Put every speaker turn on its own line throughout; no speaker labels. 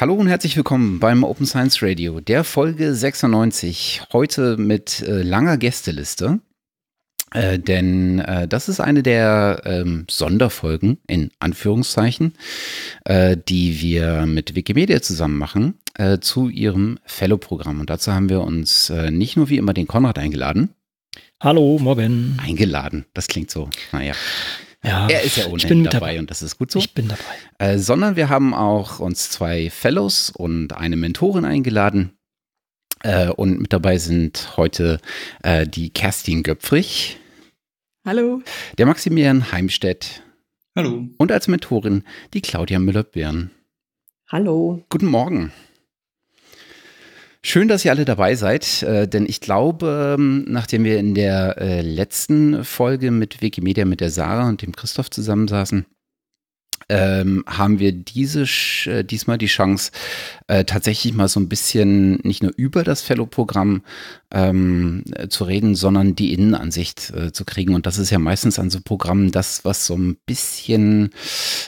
Hallo und herzlich willkommen beim Open Science Radio, der Folge 96. Heute mit äh, langer Gästeliste. Äh, denn äh, das ist eine der ähm, Sonderfolgen in Anführungszeichen, äh, die wir mit Wikimedia zusammen machen äh, zu ihrem Fellow-Programm. Und dazu haben wir uns äh, nicht nur wie immer den Konrad eingeladen.
Hallo, morgen.
Eingeladen, das klingt so, naja.
Ja,
er ist ja ohnehin dabei, dabei und das ist gut so.
Ich bin dabei.
Äh, sondern wir haben auch uns zwei Fellows und eine Mentorin eingeladen. Äh, und mit dabei sind heute äh, die Kerstin Göpfrich.
Hallo.
Der Maximilian Heimstedt.
Hallo.
Und als Mentorin die Claudia Müller-Birn.
Hallo.
Guten Morgen. Schön, dass ihr alle dabei seid, äh, denn ich glaube, ähm, nachdem wir in der äh, letzten Folge mit Wikimedia mit der Sarah und dem Christoph zusammensaßen, ähm, haben wir diese äh, diesmal die Chance, äh, tatsächlich mal so ein bisschen nicht nur über das Fellow-Programm ähm, äh, zu reden, sondern die Innenansicht äh, zu kriegen. Und das ist ja meistens an so Programmen das, was so ein bisschen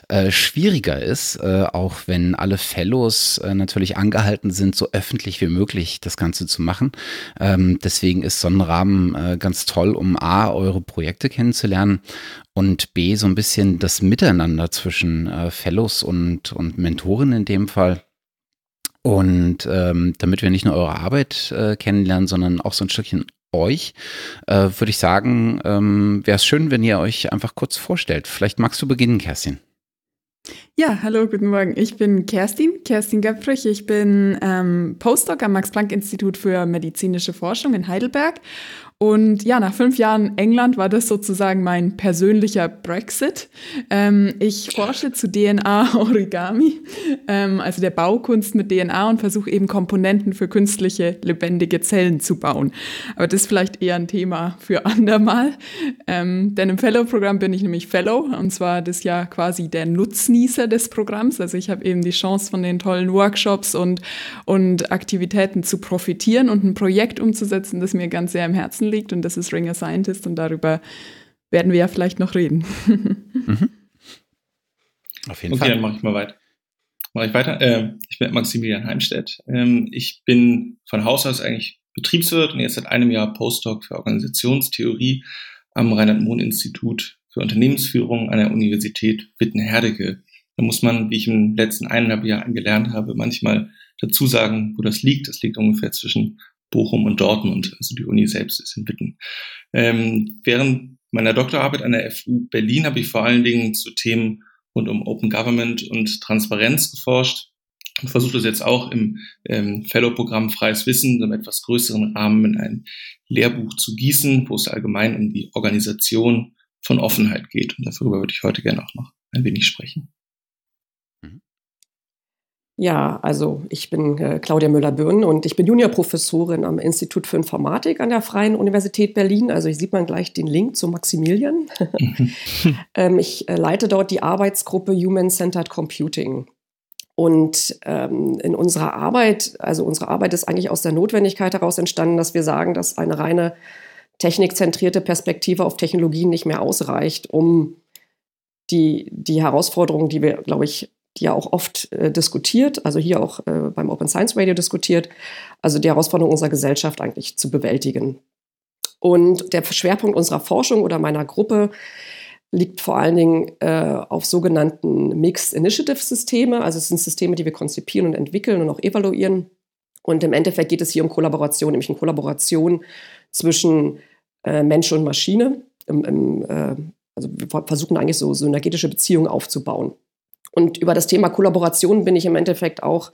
äh, schwieriger ist, äh, auch wenn alle Fellows natürlich angehalten sind, so öffentlich wie möglich das Ganze zu machen. Ähm, deswegen ist so ein Rahmen ganz toll, um A, eure Projekte kennenzulernen und B, so ein bisschen das Miteinander zwischen äh, Fellows und, und Mentoren in dem Fall. Und ähm, damit wir nicht nur eure Arbeit äh, kennenlernen, sondern auch so ein Stückchen euch, äh, würde ich sagen, ähm, wäre es schön, wenn ihr euch einfach kurz vorstellt. Vielleicht magst du beginnen, Kerstin.
Ja, hallo, guten Morgen. Ich bin Kerstin, Kerstin Göpfrich. Ich bin ähm, Postdoc am Max-Planck-Institut für medizinische Forschung in Heidelberg und ja, nach fünf Jahren England war das sozusagen mein persönlicher Brexit. Ähm, ich forsche zu DNA-Origami, ähm, also der Baukunst mit DNA und versuche eben Komponenten für künstliche, lebendige Zellen zu bauen. Aber das ist vielleicht eher ein Thema für andermal. Ähm, denn im Fellow-Programm bin ich nämlich Fellow und zwar das ja quasi der Nutznießer des Programms. Also ich habe eben die Chance von den tollen Workshops und, und Aktivitäten zu profitieren und ein Projekt umzusetzen, das mir ganz sehr im Herzen Herzen liegt und das ist Ring a Scientist und darüber werden wir ja vielleicht noch reden. mhm.
Auf jeden okay, Fall. Okay, dann mache ich mal weiter. Mache ich weiter. Äh, ich bin Maximilian Heimstedt. Ähm, ich bin von Haus aus eigentlich Betriebswirt und jetzt seit einem Jahr Postdoc für Organisationstheorie am Reinhard-Mohn-Institut für Unternehmensführung an der Universität Witten-Herdecke. Da muss man, wie ich im letzten eineinhalb Jahr gelernt habe, manchmal dazu sagen, wo das liegt. Das liegt ungefähr zwischen Bochum und Dortmund, also die Uni selbst ist in Witten. Ähm, während meiner Doktorarbeit an der FU Berlin habe ich vor allen Dingen zu Themen rund um Open Government und Transparenz geforscht und versuche das jetzt auch im ähm, Fellow-Programm Freies Wissen im etwas größeren Rahmen in ein Lehrbuch zu gießen, wo es allgemein um die Organisation von Offenheit geht. Und darüber würde ich heute gerne auch noch ein wenig sprechen.
Ja, also ich bin äh, Claudia Müller-Böhn und ich bin Juniorprofessorin am Institut für Informatik an der Freien Universität Berlin. Also hier sieht man gleich den Link zu Maximilian. ähm, ich äh, leite dort die Arbeitsgruppe Human-Centered Computing. Und ähm, in unserer Arbeit, also unsere Arbeit ist eigentlich aus der Notwendigkeit heraus entstanden, dass wir sagen, dass eine reine technikzentrierte Perspektive auf Technologien nicht mehr ausreicht, um die, die Herausforderungen, die wir, glaube ich, die ja auch oft äh, diskutiert, also hier auch äh, beim Open Science Radio diskutiert, also die Herausforderung unserer Gesellschaft eigentlich zu bewältigen. Und der Schwerpunkt unserer Forschung oder meiner Gruppe liegt vor allen Dingen äh, auf sogenannten Mixed Initiative Systeme. Also es sind Systeme, die wir konzipieren und entwickeln und auch evaluieren. Und im Endeffekt geht es hier um Kollaboration, nämlich eine Kollaboration zwischen äh, Mensch und Maschine. Im, im, äh, also wir versuchen eigentlich so synergetische Beziehungen aufzubauen. Und über das Thema Kollaboration bin ich im Endeffekt auch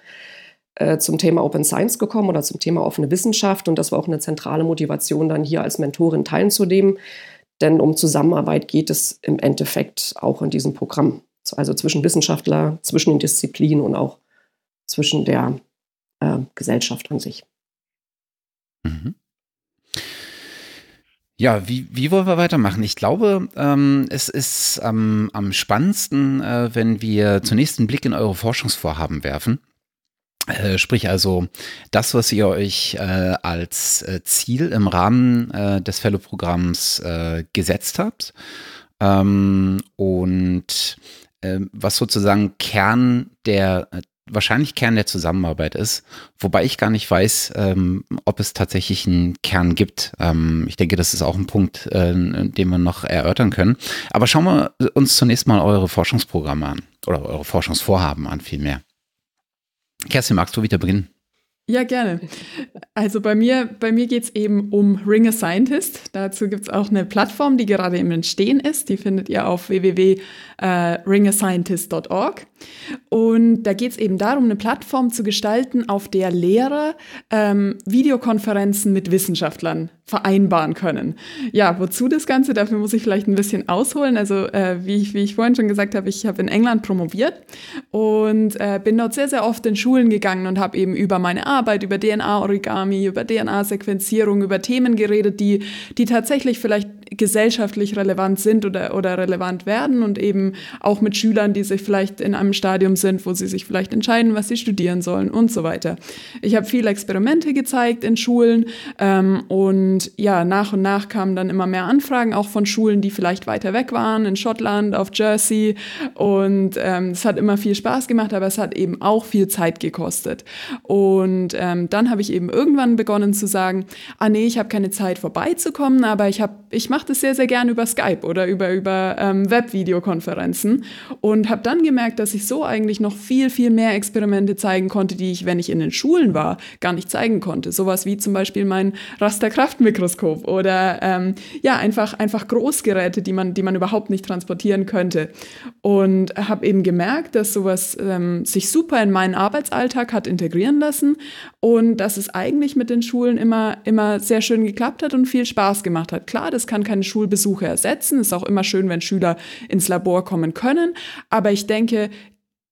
äh, zum Thema Open Science gekommen oder zum Thema offene Wissenschaft. Und das war auch eine zentrale Motivation, dann hier als Mentorin teilzunehmen. Denn um Zusammenarbeit geht es im Endeffekt auch in diesem Programm. Also zwischen Wissenschaftler, zwischen den Disziplinen und auch zwischen der äh, Gesellschaft an sich. Mhm.
Ja, wie, wie wollen wir weitermachen? Ich glaube, ähm, es ist ähm, am spannendsten, äh, wenn wir zunächst einen Blick in eure Forschungsvorhaben werfen. Äh, sprich also das, was ihr euch äh, als äh, Ziel im Rahmen äh, des Fellow-Programms gesetzt habt ähm, und was sozusagen Kern der wahrscheinlich Kern der Zusammenarbeit ist, wobei ich gar nicht weiß, ähm, ob es tatsächlich einen Kern gibt. Ähm, ich denke, das ist auch ein Punkt, äh, den wir noch erörtern können. Aber schauen wir uns zunächst mal eure Forschungsprogramme an oder eure Forschungsvorhaben an vielmehr. Kerstin, magst du wieder beginnen?
Ja, gerne. Also bei mir, bei mir geht es eben um Ring a Scientist. Dazu gibt es auch eine Plattform, die gerade im Entstehen ist. Die findet ihr auf www.ringascientist.org. Und da geht es eben darum, eine Plattform zu gestalten, auf der Lehrer ähm, Videokonferenzen mit Wissenschaftlern vereinbaren können. Ja, wozu das Ganze? Dafür muss ich vielleicht ein bisschen ausholen. Also äh, wie, ich, wie ich vorhin schon gesagt habe, ich habe in England promoviert und äh, bin dort sehr, sehr oft in Schulen gegangen und habe eben über meine Arbeit, über DNA-Origami, über DNA-Sequenzierung, über Themen geredet, die, die tatsächlich vielleicht gesellschaftlich relevant sind oder, oder relevant werden und eben auch mit Schülern, die sich vielleicht in einem Stadium sind, wo sie sich vielleicht entscheiden, was sie studieren sollen und so weiter. Ich habe viele Experimente gezeigt in Schulen ähm, und ja, nach und nach kamen dann immer mehr Anfragen, auch von Schulen, die vielleicht weiter weg waren, in Schottland, auf Jersey und ähm, es hat immer viel Spaß gemacht, aber es hat eben auch viel Zeit gekostet. Und ähm, dann habe ich eben irgendwann begonnen zu sagen, ah nee, ich habe keine Zeit vorbeizukommen, aber ich habe, ich mache das sehr, sehr gerne über Skype oder über, über ähm, Webvideokonferenzen und habe dann gemerkt, dass ich so eigentlich noch viel, viel mehr Experimente zeigen konnte, die ich, wenn ich in den Schulen war, gar nicht zeigen konnte. Sowas wie zum Beispiel mein Rasterkraftmikroskop oder ähm, ja, einfach, einfach Großgeräte, die man, die man überhaupt nicht transportieren könnte. Und habe eben gemerkt, dass sowas ähm, sich super in meinen Arbeitsalltag hat integrieren lassen und dass es eigentlich mit den Schulen immer, immer sehr schön geklappt hat und viel Spaß gemacht hat. Klar, das kann keine Schulbesuche ersetzen. Ist auch immer schön, wenn Schüler ins Labor kommen können. Aber ich denke,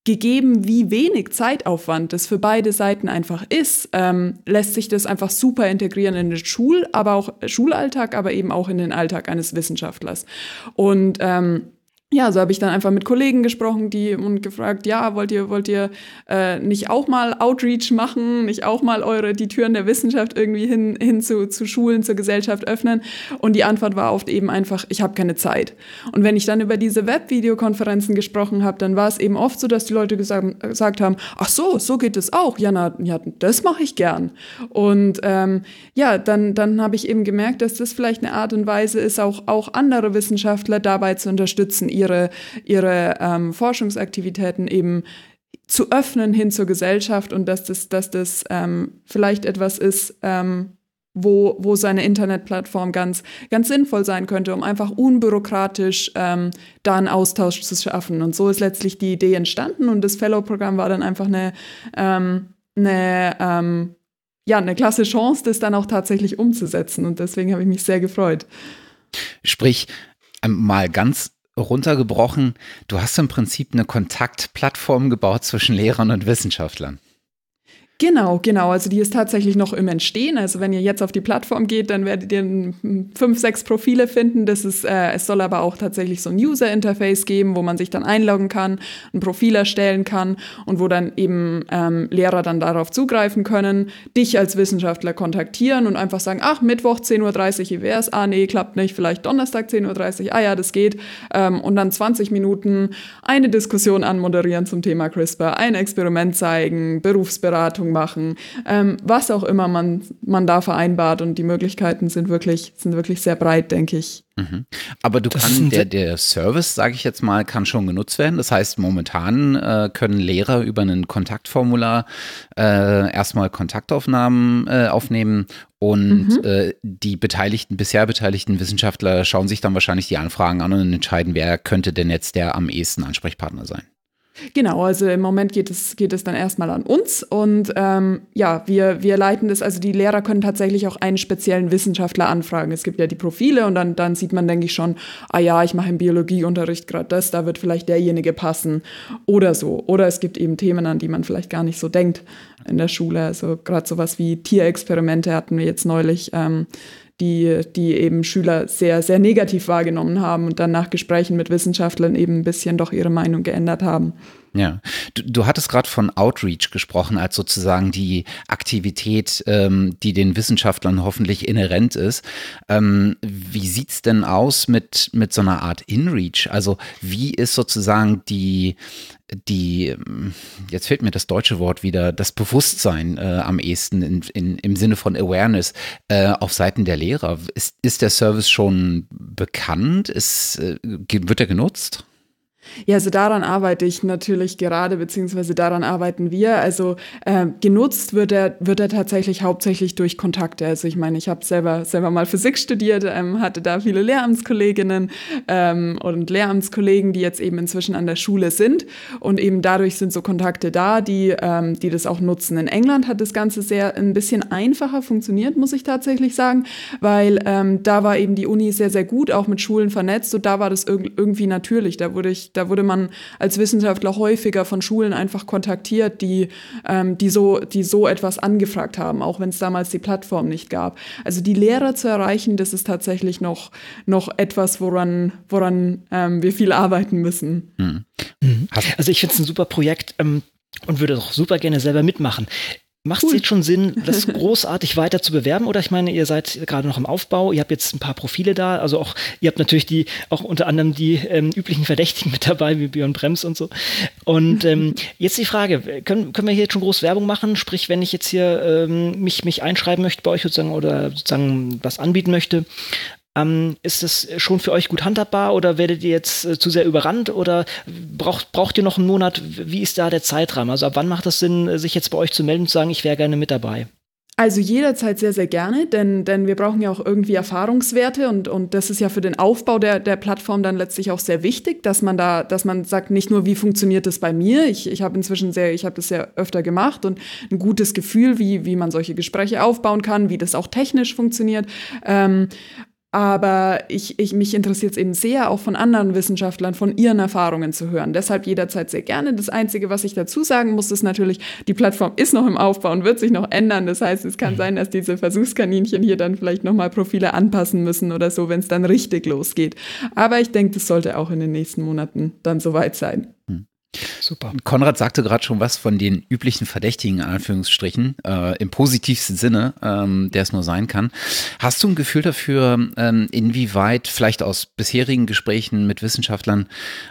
gegeben, wie wenig Zeitaufwand das für beide Seiten einfach ist, ähm, lässt sich das einfach super integrieren in den Schul, aber auch Schulalltag, aber eben auch in den Alltag eines Wissenschaftlers. Und ähm, ja, so habe ich dann einfach mit Kollegen gesprochen, die und gefragt, ja, wollt ihr, wollt ihr äh, nicht auch mal Outreach machen, nicht auch mal eure die Türen der Wissenschaft irgendwie hin, hin zu, zu Schulen, zur Gesellschaft öffnen? Und die Antwort war oft eben einfach, ich habe keine Zeit. Und wenn ich dann über diese Webvideokonferenzen gesprochen habe, dann war es eben oft so, dass die Leute gesagt, gesagt haben, ach so, so geht es auch. Ja, na, ja, das mache ich gern. Und ähm, ja, dann, dann habe ich eben gemerkt, dass das vielleicht eine Art und Weise ist, auch, auch andere Wissenschaftler dabei zu unterstützen, ihre, ihre ähm, Forschungsaktivitäten eben zu öffnen hin zur Gesellschaft und dass das, dass das ähm, vielleicht etwas ist, ähm, wo, wo seine Internetplattform ganz, ganz sinnvoll sein könnte, um einfach unbürokratisch ähm, da einen Austausch zu schaffen. Und so ist letztlich die Idee entstanden und das Fellow-Programm war dann einfach eine, ähm, eine, ähm, ja, eine klasse Chance, das dann auch tatsächlich umzusetzen. Und deswegen habe ich mich sehr gefreut.
Sprich, ähm, mal ganz runtergebrochen, du hast im Prinzip eine Kontaktplattform gebaut zwischen Lehrern und Wissenschaftlern.
Genau, genau. Also die ist tatsächlich noch im Entstehen. Also wenn ihr jetzt auf die Plattform geht, dann werdet ihr fünf, sechs Profile finden. Das ist, äh, es soll aber auch tatsächlich so ein User-Interface geben, wo man sich dann einloggen kann, ein Profil erstellen kann und wo dann eben ähm, Lehrer dann darauf zugreifen können, dich als Wissenschaftler kontaktieren und einfach sagen, ach, Mittwoch 10.30 Uhr IWS, ah nee, klappt nicht, vielleicht Donnerstag 10.30 Uhr, ah ja, das geht. Ähm, und dann 20 Minuten eine Diskussion anmoderieren zum Thema CRISPR, ein Experiment zeigen, Berufsberatung machen, ähm, was auch immer man, man da vereinbart. Und die Möglichkeiten sind wirklich, sind wirklich sehr breit, denke ich.
Mhm. Aber du kannst, der, der Service, sage ich jetzt mal, kann schon genutzt werden. Das heißt, momentan äh, können Lehrer über ein Kontaktformular äh, erstmal Kontaktaufnahmen äh, aufnehmen und mhm. äh, die beteiligten, bisher beteiligten Wissenschaftler schauen sich dann wahrscheinlich die Anfragen an und entscheiden, wer könnte denn jetzt der am ehesten Ansprechpartner sein.
Genau, also im Moment geht es, geht es dann erstmal an uns und ähm, ja, wir, wir leiten das, also die Lehrer können tatsächlich auch einen speziellen Wissenschaftler anfragen. Es gibt ja die Profile und dann, dann sieht man, denke ich, schon, ah ja, ich mache im Biologieunterricht gerade das, da wird vielleicht derjenige passen oder so. Oder es gibt eben Themen, an die man vielleicht gar nicht so denkt in der Schule. Also gerade sowas wie Tierexperimente hatten wir jetzt neulich. Ähm, die, die eben Schüler sehr, sehr negativ wahrgenommen haben und dann nach Gesprächen mit Wissenschaftlern eben ein bisschen doch ihre Meinung geändert haben.
Ja, du, du hattest gerade von Outreach gesprochen, als sozusagen die Aktivität, ähm, die den Wissenschaftlern hoffentlich inhärent ist. Ähm, wie sieht's denn aus mit, mit so einer Art InReach? Also wie ist sozusagen die, die, jetzt fehlt mir das deutsche Wort wieder, das Bewusstsein äh, am ehesten in, in, im Sinne von Awareness äh, auf Seiten der Lehrer. Ist, ist der Service schon bekannt? Ist, äh, wird er genutzt?
Ja, also daran arbeite ich natürlich gerade, beziehungsweise daran arbeiten wir. Also äh, genutzt wird er, wird er tatsächlich hauptsächlich durch Kontakte. Also ich meine, ich habe selber, selber mal Physik studiert, ähm, hatte da viele Lehramtskolleginnen ähm, und Lehramtskollegen, die jetzt eben inzwischen an der Schule sind. Und eben dadurch sind so Kontakte da, die, ähm, die das auch nutzen. In England hat das Ganze sehr ein bisschen einfacher funktioniert, muss ich tatsächlich sagen, weil ähm, da war eben die Uni sehr, sehr gut, auch mit Schulen vernetzt und da war das irg irgendwie natürlich. Da wurde ich da wurde man als Wissenschaftler häufiger von Schulen einfach kontaktiert, die, ähm, die, so, die so etwas angefragt haben, auch wenn es damals die Plattform nicht gab. Also die Lehrer zu erreichen, das ist tatsächlich noch, noch etwas, woran, woran ähm, wir viel arbeiten müssen.
Mhm. Also ich finde es ein super Projekt. Ähm und würde auch super gerne selber mitmachen. Macht es jetzt schon Sinn, das großartig weiter zu bewerben? Oder ich meine, ihr seid gerade noch im Aufbau, ihr habt jetzt ein paar Profile da, also auch, ihr habt natürlich die, auch unter anderem die ähm, üblichen Verdächtigen mit dabei, wie Björn Brems und so. Und ähm, jetzt die Frage, können, können wir hier jetzt schon groß Werbung machen? Sprich, wenn ich jetzt hier ähm, mich, mich einschreiben möchte bei euch sozusagen oder sozusagen was anbieten möchte, ähm, ist das schon für euch gut handhabbar oder werdet ihr jetzt äh, zu sehr überrannt oder braucht, braucht ihr noch einen Monat? Wie ist da der Zeitrahmen? Also ab wann macht es Sinn, sich jetzt bei euch zu melden und zu sagen, ich wäre gerne mit dabei?
Also jederzeit sehr, sehr gerne, denn, denn wir brauchen ja auch irgendwie Erfahrungswerte und, und das ist ja für den Aufbau der, der Plattform dann letztlich auch sehr wichtig, dass man da, dass man sagt, nicht nur, wie funktioniert das bei mir, ich, ich habe inzwischen sehr, ich habe das ja öfter gemacht und ein gutes Gefühl, wie, wie man solche Gespräche aufbauen kann, wie das auch technisch funktioniert. Ähm, aber ich, ich, mich interessiert es eben sehr, auch von anderen Wissenschaftlern, von ihren Erfahrungen zu hören. Deshalb jederzeit sehr gerne. Das Einzige, was ich dazu sagen muss, ist natürlich, die Plattform ist noch im Aufbau und wird sich noch ändern. Das heißt, es kann mhm. sein, dass diese Versuchskaninchen hier dann vielleicht nochmal Profile anpassen müssen oder so, wenn es dann richtig losgeht. Aber ich denke, das sollte auch in den nächsten Monaten dann soweit sein. Hm.
Super. Konrad sagte gerade schon was von den üblichen Verdächtigen, in Anführungsstrichen, äh, im positivsten Sinne, ähm, der es nur sein kann. Hast du ein Gefühl dafür, ähm, inwieweit, vielleicht aus bisherigen Gesprächen mit Wissenschaftlern,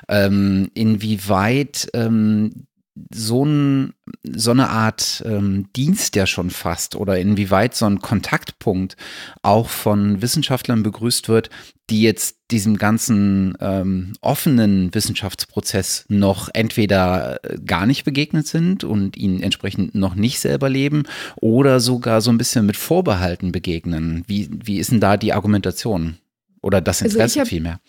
ähm, inwieweit ähm, so, ein, so eine Art ähm, Dienst ja schon fast oder inwieweit so ein Kontaktpunkt auch von Wissenschaftlern begrüßt wird, die jetzt diesem ganzen ähm, offenen Wissenschaftsprozess noch entweder äh, gar nicht begegnet sind und ihn entsprechend noch nicht selber leben oder sogar so ein bisschen mit Vorbehalten begegnen. Wie, wie ist denn da die Argumentation oder das also Interesse also vielmehr?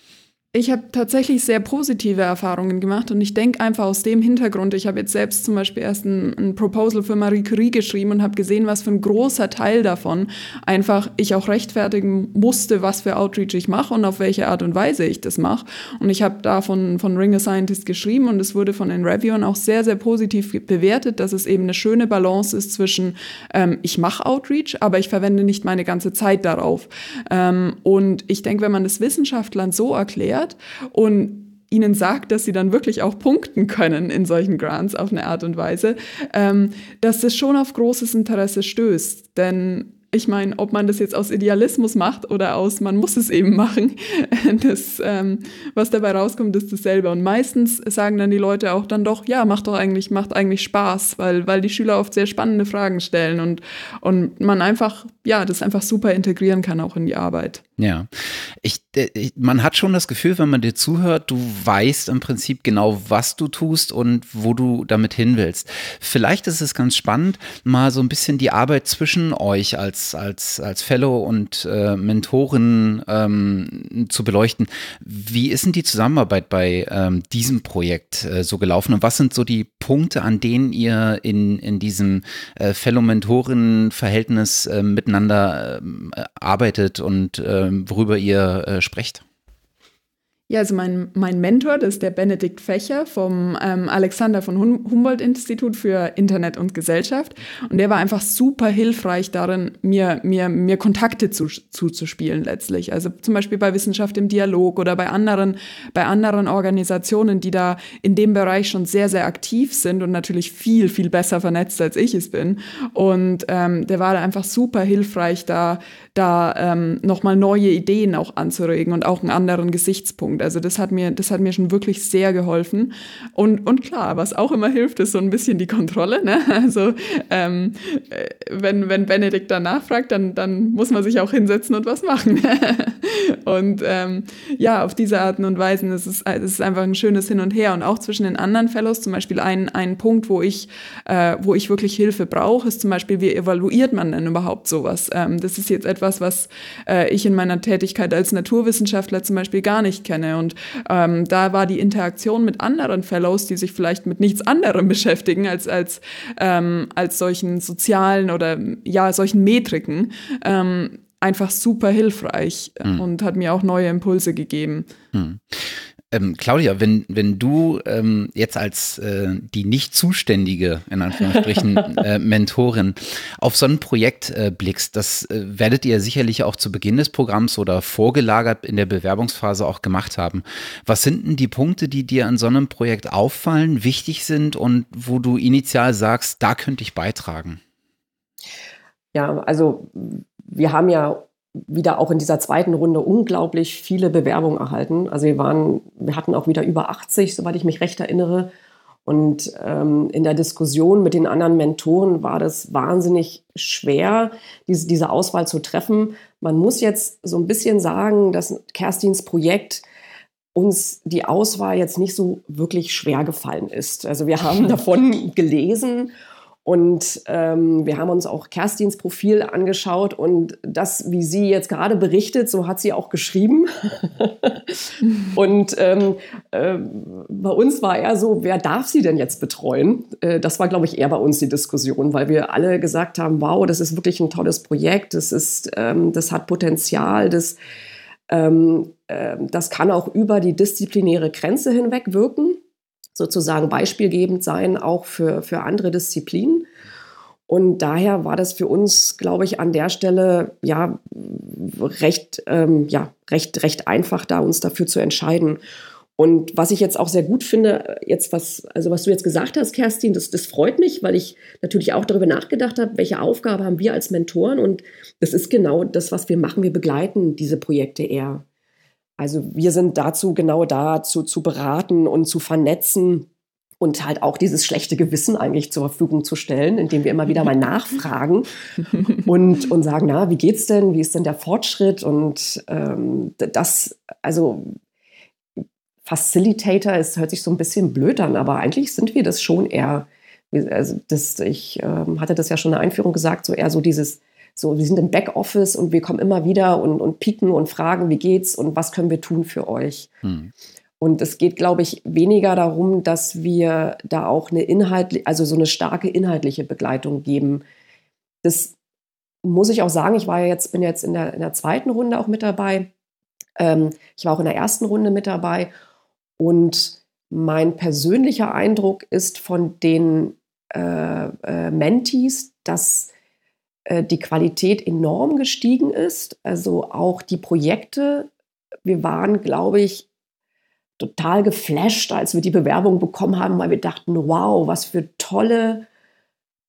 Ich habe tatsächlich sehr positive Erfahrungen gemacht und ich denke einfach aus dem Hintergrund, ich habe jetzt selbst zum Beispiel erst ein, ein Proposal für Marie Curie geschrieben und habe gesehen, was für ein großer Teil davon einfach ich auch rechtfertigen musste, was für Outreach ich mache und auf welche Art und Weise ich das mache. Und ich habe da von, von Ring a Scientist geschrieben und es wurde von den Reviewern auch sehr, sehr positiv bewertet, dass es eben eine schöne Balance ist zwischen ähm, ich mache Outreach, aber ich verwende nicht meine ganze Zeit darauf. Ähm, und ich denke, wenn man das Wissenschaftlern so erklärt, erklärt und ihnen sagt, dass sie dann wirklich auch punkten können in solchen Grants auf eine Art und Weise, ähm, dass das schon auf großes Interesse stößt. Denn ich meine, ob man das jetzt aus Idealismus macht oder aus, man muss es eben machen, das, ähm, was dabei rauskommt, ist dasselbe. Und meistens sagen dann die Leute auch dann doch, ja, macht doch eigentlich, macht eigentlich Spaß, weil, weil die Schüler oft sehr spannende Fragen stellen und, und man einfach, ja, das einfach super integrieren kann auch in die Arbeit.
Ja, ich, äh, ich, man hat schon das Gefühl, wenn man dir zuhört, du weißt im Prinzip genau, was du tust und wo du damit hin willst. Vielleicht ist es ganz spannend, mal so ein bisschen die Arbeit zwischen euch als, als, als Fellow und äh, Mentorin ähm, zu beleuchten. Wie ist denn die Zusammenarbeit bei ähm, diesem Projekt äh, so gelaufen und was sind so die Punkte, an denen ihr in, in diesem äh, Fellow-Mentoren-Verhältnis äh, miteinander ähm, arbeitet und äh, worüber ihr äh, sprecht?
Ja, also mein, mein Mentor, das ist der Benedikt Fächer vom ähm, Alexander von Humboldt-Institut für Internet und Gesellschaft. Und der war einfach super hilfreich darin, mir, mir, mir Kontakte zu, zuzuspielen letztlich. Also zum Beispiel bei Wissenschaft im Dialog oder bei anderen, bei anderen Organisationen, die da in dem Bereich schon sehr, sehr aktiv sind und natürlich viel, viel besser vernetzt, als ich es bin. Und ähm, der war da einfach super hilfreich, da, da ähm, nochmal neue Ideen auch anzuregen und auch einen anderen Gesichtspunkt. Also das hat mir, das hat mir schon wirklich sehr geholfen. Und, und klar, was auch immer hilft, ist so ein bisschen die Kontrolle. Ne? Also ähm, äh, wenn, wenn Benedikt dann nachfragt, dann, dann muss man sich auch hinsetzen und was machen. und ähm, ja, auf diese Arten und Weisen ist es, es ist einfach ein schönes Hin und Her. Und auch zwischen den anderen Fellows, zum Beispiel ein, ein Punkt, wo ich, äh, wo ich wirklich Hilfe brauche, ist zum Beispiel, wie evaluiert man denn überhaupt sowas? Ähm, das ist jetzt etwas, etwas, was äh, ich in meiner Tätigkeit als Naturwissenschaftler zum Beispiel gar nicht kenne. Und ähm, da war die Interaktion mit anderen Fellows, die sich vielleicht mit nichts anderem beschäftigen als, als, ähm, als solchen sozialen oder ja, solchen Metriken, ähm, einfach super hilfreich mhm. und hat mir auch neue Impulse gegeben. Mhm.
Ähm, Claudia, wenn, wenn du ähm, jetzt als äh, die nicht zuständige, in Anführungsstrichen, äh, Mentorin auf so ein Projekt äh, blickst, das äh, werdet ihr sicherlich auch zu Beginn des Programms oder vorgelagert in der Bewerbungsphase auch gemacht haben. Was sind denn die Punkte, die dir an so einem Projekt auffallen, wichtig sind und wo du initial sagst, da könnte ich beitragen?
Ja, also wir haben ja wieder auch in dieser zweiten Runde unglaublich viele Bewerbungen erhalten. Also wir waren, wir hatten auch wieder über 80, soweit ich mich recht erinnere. Und ähm, in der Diskussion mit den anderen Mentoren war das wahnsinnig schwer, diese, diese Auswahl zu treffen. Man muss jetzt so ein bisschen sagen, dass Kerstins Projekt uns die Auswahl jetzt nicht so wirklich schwer gefallen ist. Also wir haben davon gelesen und ähm, wir haben uns auch Kerstins Profil angeschaut und das, wie sie jetzt gerade berichtet, so hat sie auch geschrieben. und ähm, äh, bei uns war eher so, wer darf sie denn jetzt betreuen? Äh, das war, glaube ich, eher bei uns die Diskussion, weil wir alle gesagt haben, wow, das ist wirklich ein tolles Projekt, das, ist, ähm, das hat Potenzial, das, äh, das kann auch über die disziplinäre Grenze hinweg wirken sozusagen beispielgebend sein, auch für, für andere Disziplinen. Und daher war das für uns, glaube ich, an der Stelle ja recht, ähm, ja, recht, recht einfach, da uns dafür zu entscheiden. Und was ich jetzt auch sehr gut finde, jetzt was, also was du jetzt gesagt hast, Kerstin, das, das freut mich, weil ich natürlich auch darüber nachgedacht habe, welche Aufgabe haben wir als Mentoren. Und das ist genau das, was wir machen. Wir begleiten diese Projekte eher. Also wir sind dazu genau da, zu, zu beraten und zu vernetzen und halt auch dieses schlechte Gewissen eigentlich zur Verfügung zu stellen, indem wir immer wieder mal nachfragen und, und sagen, na, wie geht's denn? Wie ist denn der Fortschritt? Und ähm, das, also Facilitator, es hört sich so ein bisschen blöd an, aber eigentlich sind wir das schon eher. Also das, ich ähm, hatte das ja schon in der Einführung gesagt, so eher so dieses so, wir sind im Backoffice und wir kommen immer wieder und, und pieken und fragen, wie geht's und was können wir tun für euch. Hm. Und es geht, glaube ich, weniger darum, dass wir da auch eine inhaltliche, also so eine starke inhaltliche Begleitung geben. Das muss ich auch sagen, ich war ja jetzt, bin jetzt in der, in der zweiten Runde auch mit dabei. Ähm, ich war auch in der ersten Runde mit dabei. Und mein persönlicher Eindruck ist von den äh, äh, Mentees, dass die Qualität enorm gestiegen ist. Also auch die Projekte. Wir waren, glaube ich, total geflasht, als wir die Bewerbung bekommen haben, weil wir dachten, wow, was für tolle,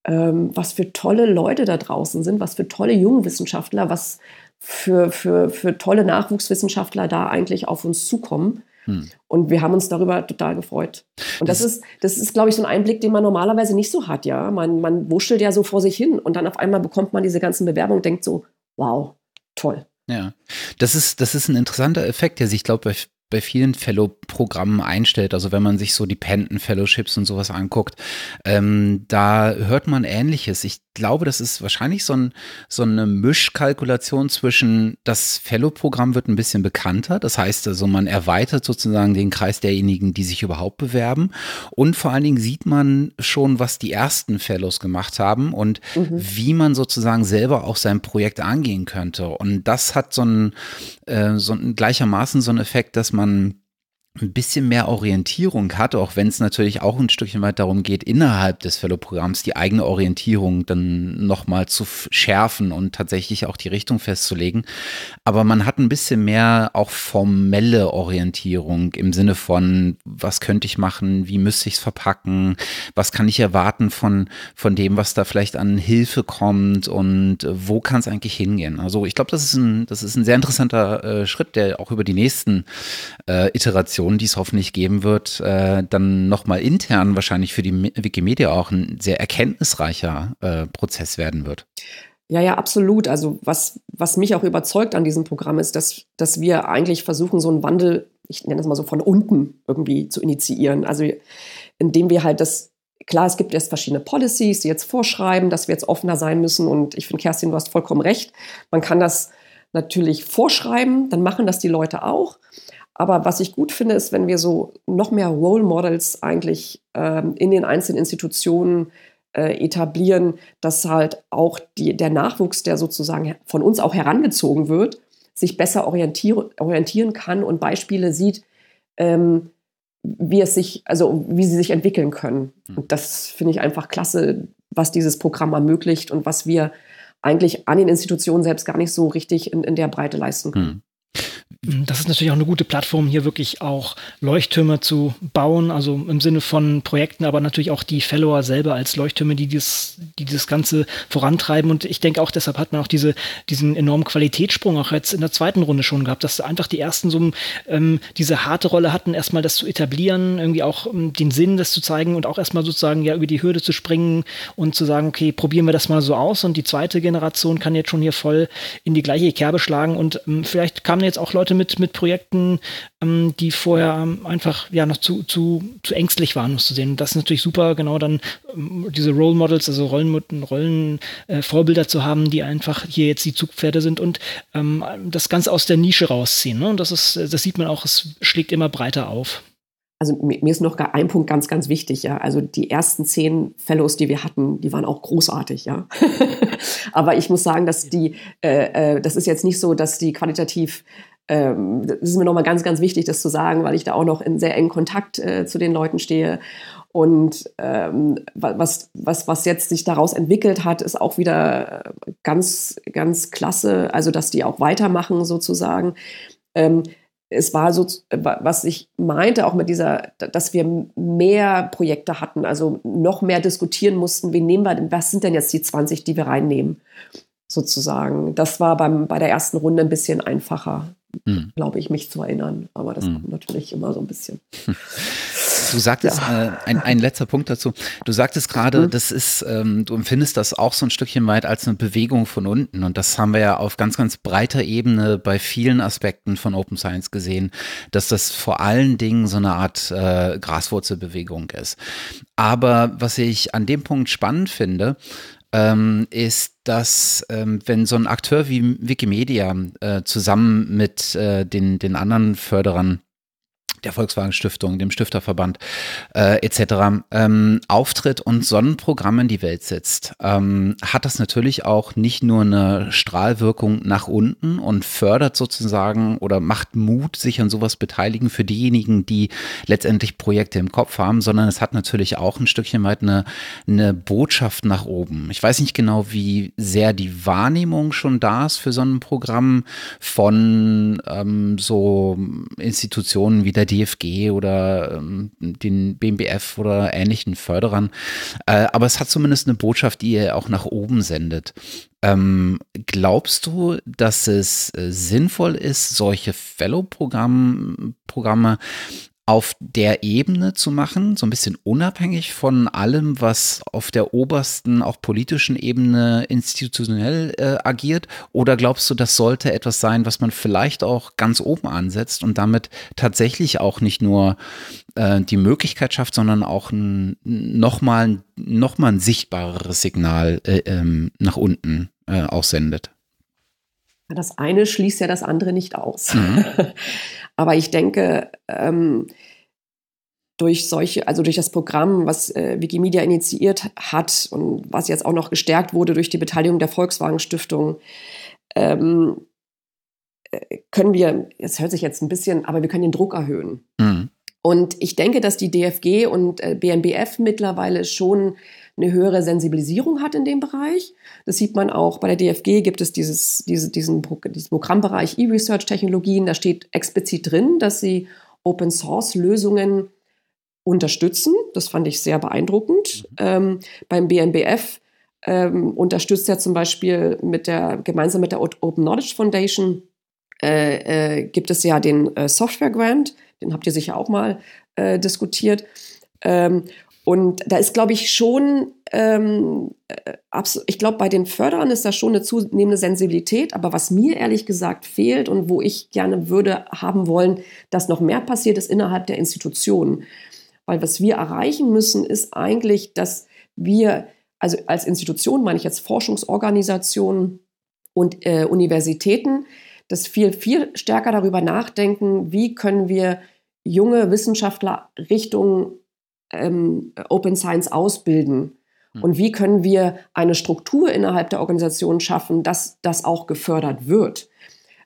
ähm, was für tolle Leute da draußen sind, was für tolle Jungwissenschaftler, was für, für, für tolle Nachwuchswissenschaftler da eigentlich auf uns zukommen. Hm. Und wir haben uns darüber total gefreut. Und das, das ist, das ist, glaube ich, so ein Einblick, den man normalerweise nicht so hat, ja. Man, man wuschelt ja so vor sich hin und dann auf einmal bekommt man diese ganzen Bewerbungen und denkt so, wow, toll.
Ja, das ist, das ist ein interessanter Effekt, der sich, glaube ich, bei vielen Fellow-Programmen einstellt. Also wenn man sich so die Penton-Fellowships und sowas anguckt, ähm, da hört man Ähnliches. Ich glaube, das ist wahrscheinlich so, ein, so eine Mischkalkulation zwischen, das Fellow-Programm wird ein bisschen bekannter. Das heißt also, man erweitert sozusagen den Kreis derjenigen, die sich überhaupt bewerben. Und vor allen Dingen sieht man schon, was die ersten Fellows gemacht haben und mhm. wie man sozusagen selber auch sein Projekt angehen könnte. Und das hat so ein, äh, so ein gleichermaßen so einen Effekt, dass man ein bisschen mehr Orientierung hat, auch wenn es natürlich auch ein Stückchen weit darum geht, innerhalb des Fellow-Programms die eigene Orientierung dann nochmal zu schärfen und tatsächlich auch die Richtung festzulegen. Aber man hat ein bisschen mehr auch formelle Orientierung im Sinne von, was könnte ich machen, wie müsste ich es verpacken, was kann ich erwarten von, von dem, was da vielleicht an Hilfe kommt und wo kann es eigentlich hingehen. Also ich glaube, das ist ein, das ist ein sehr interessanter äh, Schritt, der auch über die nächsten äh, Iterationen Diskussion, die es hoffentlich geben wird, äh, dann nochmal intern wahrscheinlich für die Wikimedia auch ein sehr erkenntnisreicher äh, Prozess werden wird.
Ja, ja, absolut. Also was, was mich auch überzeugt an diesem Programm ist, dass, dass wir eigentlich versuchen, so einen Wandel, ich nenne es mal so von unten irgendwie zu initiieren. Also indem wir halt das, klar, es gibt jetzt verschiedene Policies, die jetzt vorschreiben, dass wir jetzt offener sein müssen. Und ich finde, Kerstin, du hast vollkommen recht. Man kann das natürlich vorschreiben, dann machen das die Leute auch. Aber was ich gut finde, ist, wenn wir so noch mehr Role Models eigentlich ähm, in den einzelnen Institutionen äh, etablieren, dass halt auch die, der Nachwuchs, der sozusagen von uns auch herangezogen wird, sich besser orientier orientieren kann und Beispiele sieht, ähm, wie es sich, also wie sie sich entwickeln können. Hm. Und das finde ich einfach klasse, was dieses Programm ermöglicht und was wir eigentlich an den Institutionen selbst gar nicht so richtig in, in der Breite leisten können.
Das ist natürlich auch eine gute Plattform, hier wirklich auch Leuchttürme zu bauen, also im Sinne von Projekten, aber natürlich auch die Fellower selber als Leuchttürme, die das, die das Ganze vorantreiben. Und ich denke auch, deshalb hat man auch diese, diesen enormen Qualitätssprung auch jetzt in der zweiten Runde schon gehabt, dass einfach die ersten so ähm, diese harte Rolle hatten, erstmal das zu etablieren, irgendwie auch um, den Sinn, das zu zeigen und auch erstmal sozusagen ja über die Hürde zu springen und zu sagen, okay, probieren wir das mal so aus. Und die zweite Generation kann jetzt schon hier voll in die gleiche Kerbe schlagen. Und ähm, vielleicht kamen jetzt auch Leute Leute mit, mit Projekten, ähm, die vorher einfach ja noch zu, zu, zu ängstlich waren, muss zu sehen. Und das ist natürlich super, genau dann ähm, diese Role Models, also Rollen, Rollen äh, Vorbilder zu haben, die einfach hier jetzt die Zugpferde sind und ähm, das Ganze aus der Nische rausziehen. Ne? Und das ist, das sieht man auch, es schlägt immer breiter auf
also mir ist noch ein Punkt ganz, ganz wichtig, ja. Also die ersten zehn Fellows, die wir hatten, die waren auch großartig, ja. Aber ich muss sagen, dass die, äh, äh, das ist jetzt nicht so, dass die qualitativ ähm, das ist mir nochmal ganz, ganz wichtig, das zu sagen, weil ich da auch noch in sehr engen Kontakt äh, zu den Leuten stehe. Und ähm, was, was, was jetzt sich daraus entwickelt hat, ist auch wieder äh, ganz, ganz klasse. Also, dass die auch weitermachen sozusagen. Ähm, es war so, was ich meinte, auch mit dieser, dass wir mehr Projekte hatten, also noch mehr diskutieren mussten, wen nehmen wir denn, was sind denn jetzt die 20, die wir reinnehmen, sozusagen. Das war beim, bei der ersten Runde ein bisschen einfacher mhm. glaube ich, mich zu erinnern. Aber das mhm. kommt natürlich immer so ein bisschen.
Du sagtest, ja. äh, ein, ein letzter Punkt dazu. Du sagtest gerade, mhm. das ist, ähm, du empfindest das auch so ein Stückchen weit als eine Bewegung von unten. Und das haben wir ja auf ganz, ganz breiter Ebene bei vielen Aspekten von Open Science gesehen, dass das vor allen Dingen so eine Art äh, Graswurzelbewegung ist. Aber was ich an dem Punkt spannend finde, ähm, ist, dass ähm, wenn so ein Akteur wie Wikimedia äh, zusammen mit äh, den, den anderen Förderern der Volkswagen Stiftung, dem Stifterverband äh, etc. Ähm, auftritt und Sonnenprogramm in die Welt setzt, ähm, hat das natürlich auch nicht nur eine Strahlwirkung nach unten und fördert sozusagen oder macht Mut, sich an sowas beteiligen für diejenigen, die letztendlich Projekte im Kopf haben, sondern es hat natürlich auch ein Stückchen weit eine, eine Botschaft nach oben. Ich weiß nicht genau, wie sehr die Wahrnehmung schon da ist für so ein Programm von ähm, so Institutionen wie der DFG oder ähm, den BMBF oder ähnlichen Förderern. Äh, aber es hat zumindest eine Botschaft, die ihr auch nach oben sendet. Ähm, glaubst du, dass es äh, sinnvoll ist, solche Fellow-Programme auf der Ebene zu machen, so ein bisschen unabhängig von allem, was auf der obersten, auch politischen Ebene institutionell äh, agiert? Oder glaubst du, das sollte etwas sein, was man vielleicht auch ganz oben ansetzt und damit tatsächlich auch nicht nur äh, die Möglichkeit schafft, sondern auch ein, nochmal noch mal ein sichtbareres Signal äh, ähm, nach unten äh, aussendet?
Das eine schließt ja das andere nicht aus. Mhm. Aber ich denke, ähm, durch solche, also durch das Programm, was äh, Wikimedia initiiert hat und was jetzt auch noch gestärkt wurde durch die Beteiligung der Volkswagen Stiftung, ähm, äh, können wir, es hört sich jetzt ein bisschen, aber wir können den Druck erhöhen. Mhm. Und ich denke, dass die DFG und äh, BNBF mittlerweile schon eine höhere Sensibilisierung hat in dem Bereich. Das sieht man auch bei der DFG gibt es dieses, diese, diesen, diesen Programmbereich E-Research-Technologien. Da steht explizit drin, dass sie Open-Source-Lösungen unterstützen. Das fand ich sehr beeindruckend. Mhm. Ähm, beim BNBF ähm, unterstützt er zum Beispiel mit der, gemeinsam mit der Open Knowledge Foundation äh, äh, gibt es ja den äh, Software Grant, den habt ihr sicher auch mal äh, diskutiert. Ähm, und da ist, glaube ich, schon, ähm, äh, ich glaube, bei den Förderern ist da schon eine zunehmende Sensibilität. Aber was mir ehrlich gesagt fehlt und wo ich gerne würde haben wollen, dass noch mehr passiert, ist innerhalb der Institutionen. Weil was wir erreichen müssen, ist eigentlich, dass wir, also als Institution meine ich jetzt Forschungsorganisationen und äh, Universitäten, dass viel, viel stärker darüber nachdenken, wie können wir junge Wissenschaftler Richtung ähm, Open Science ausbilden. Hm. Und wie können wir eine Struktur innerhalb der Organisation schaffen, dass das auch gefördert wird?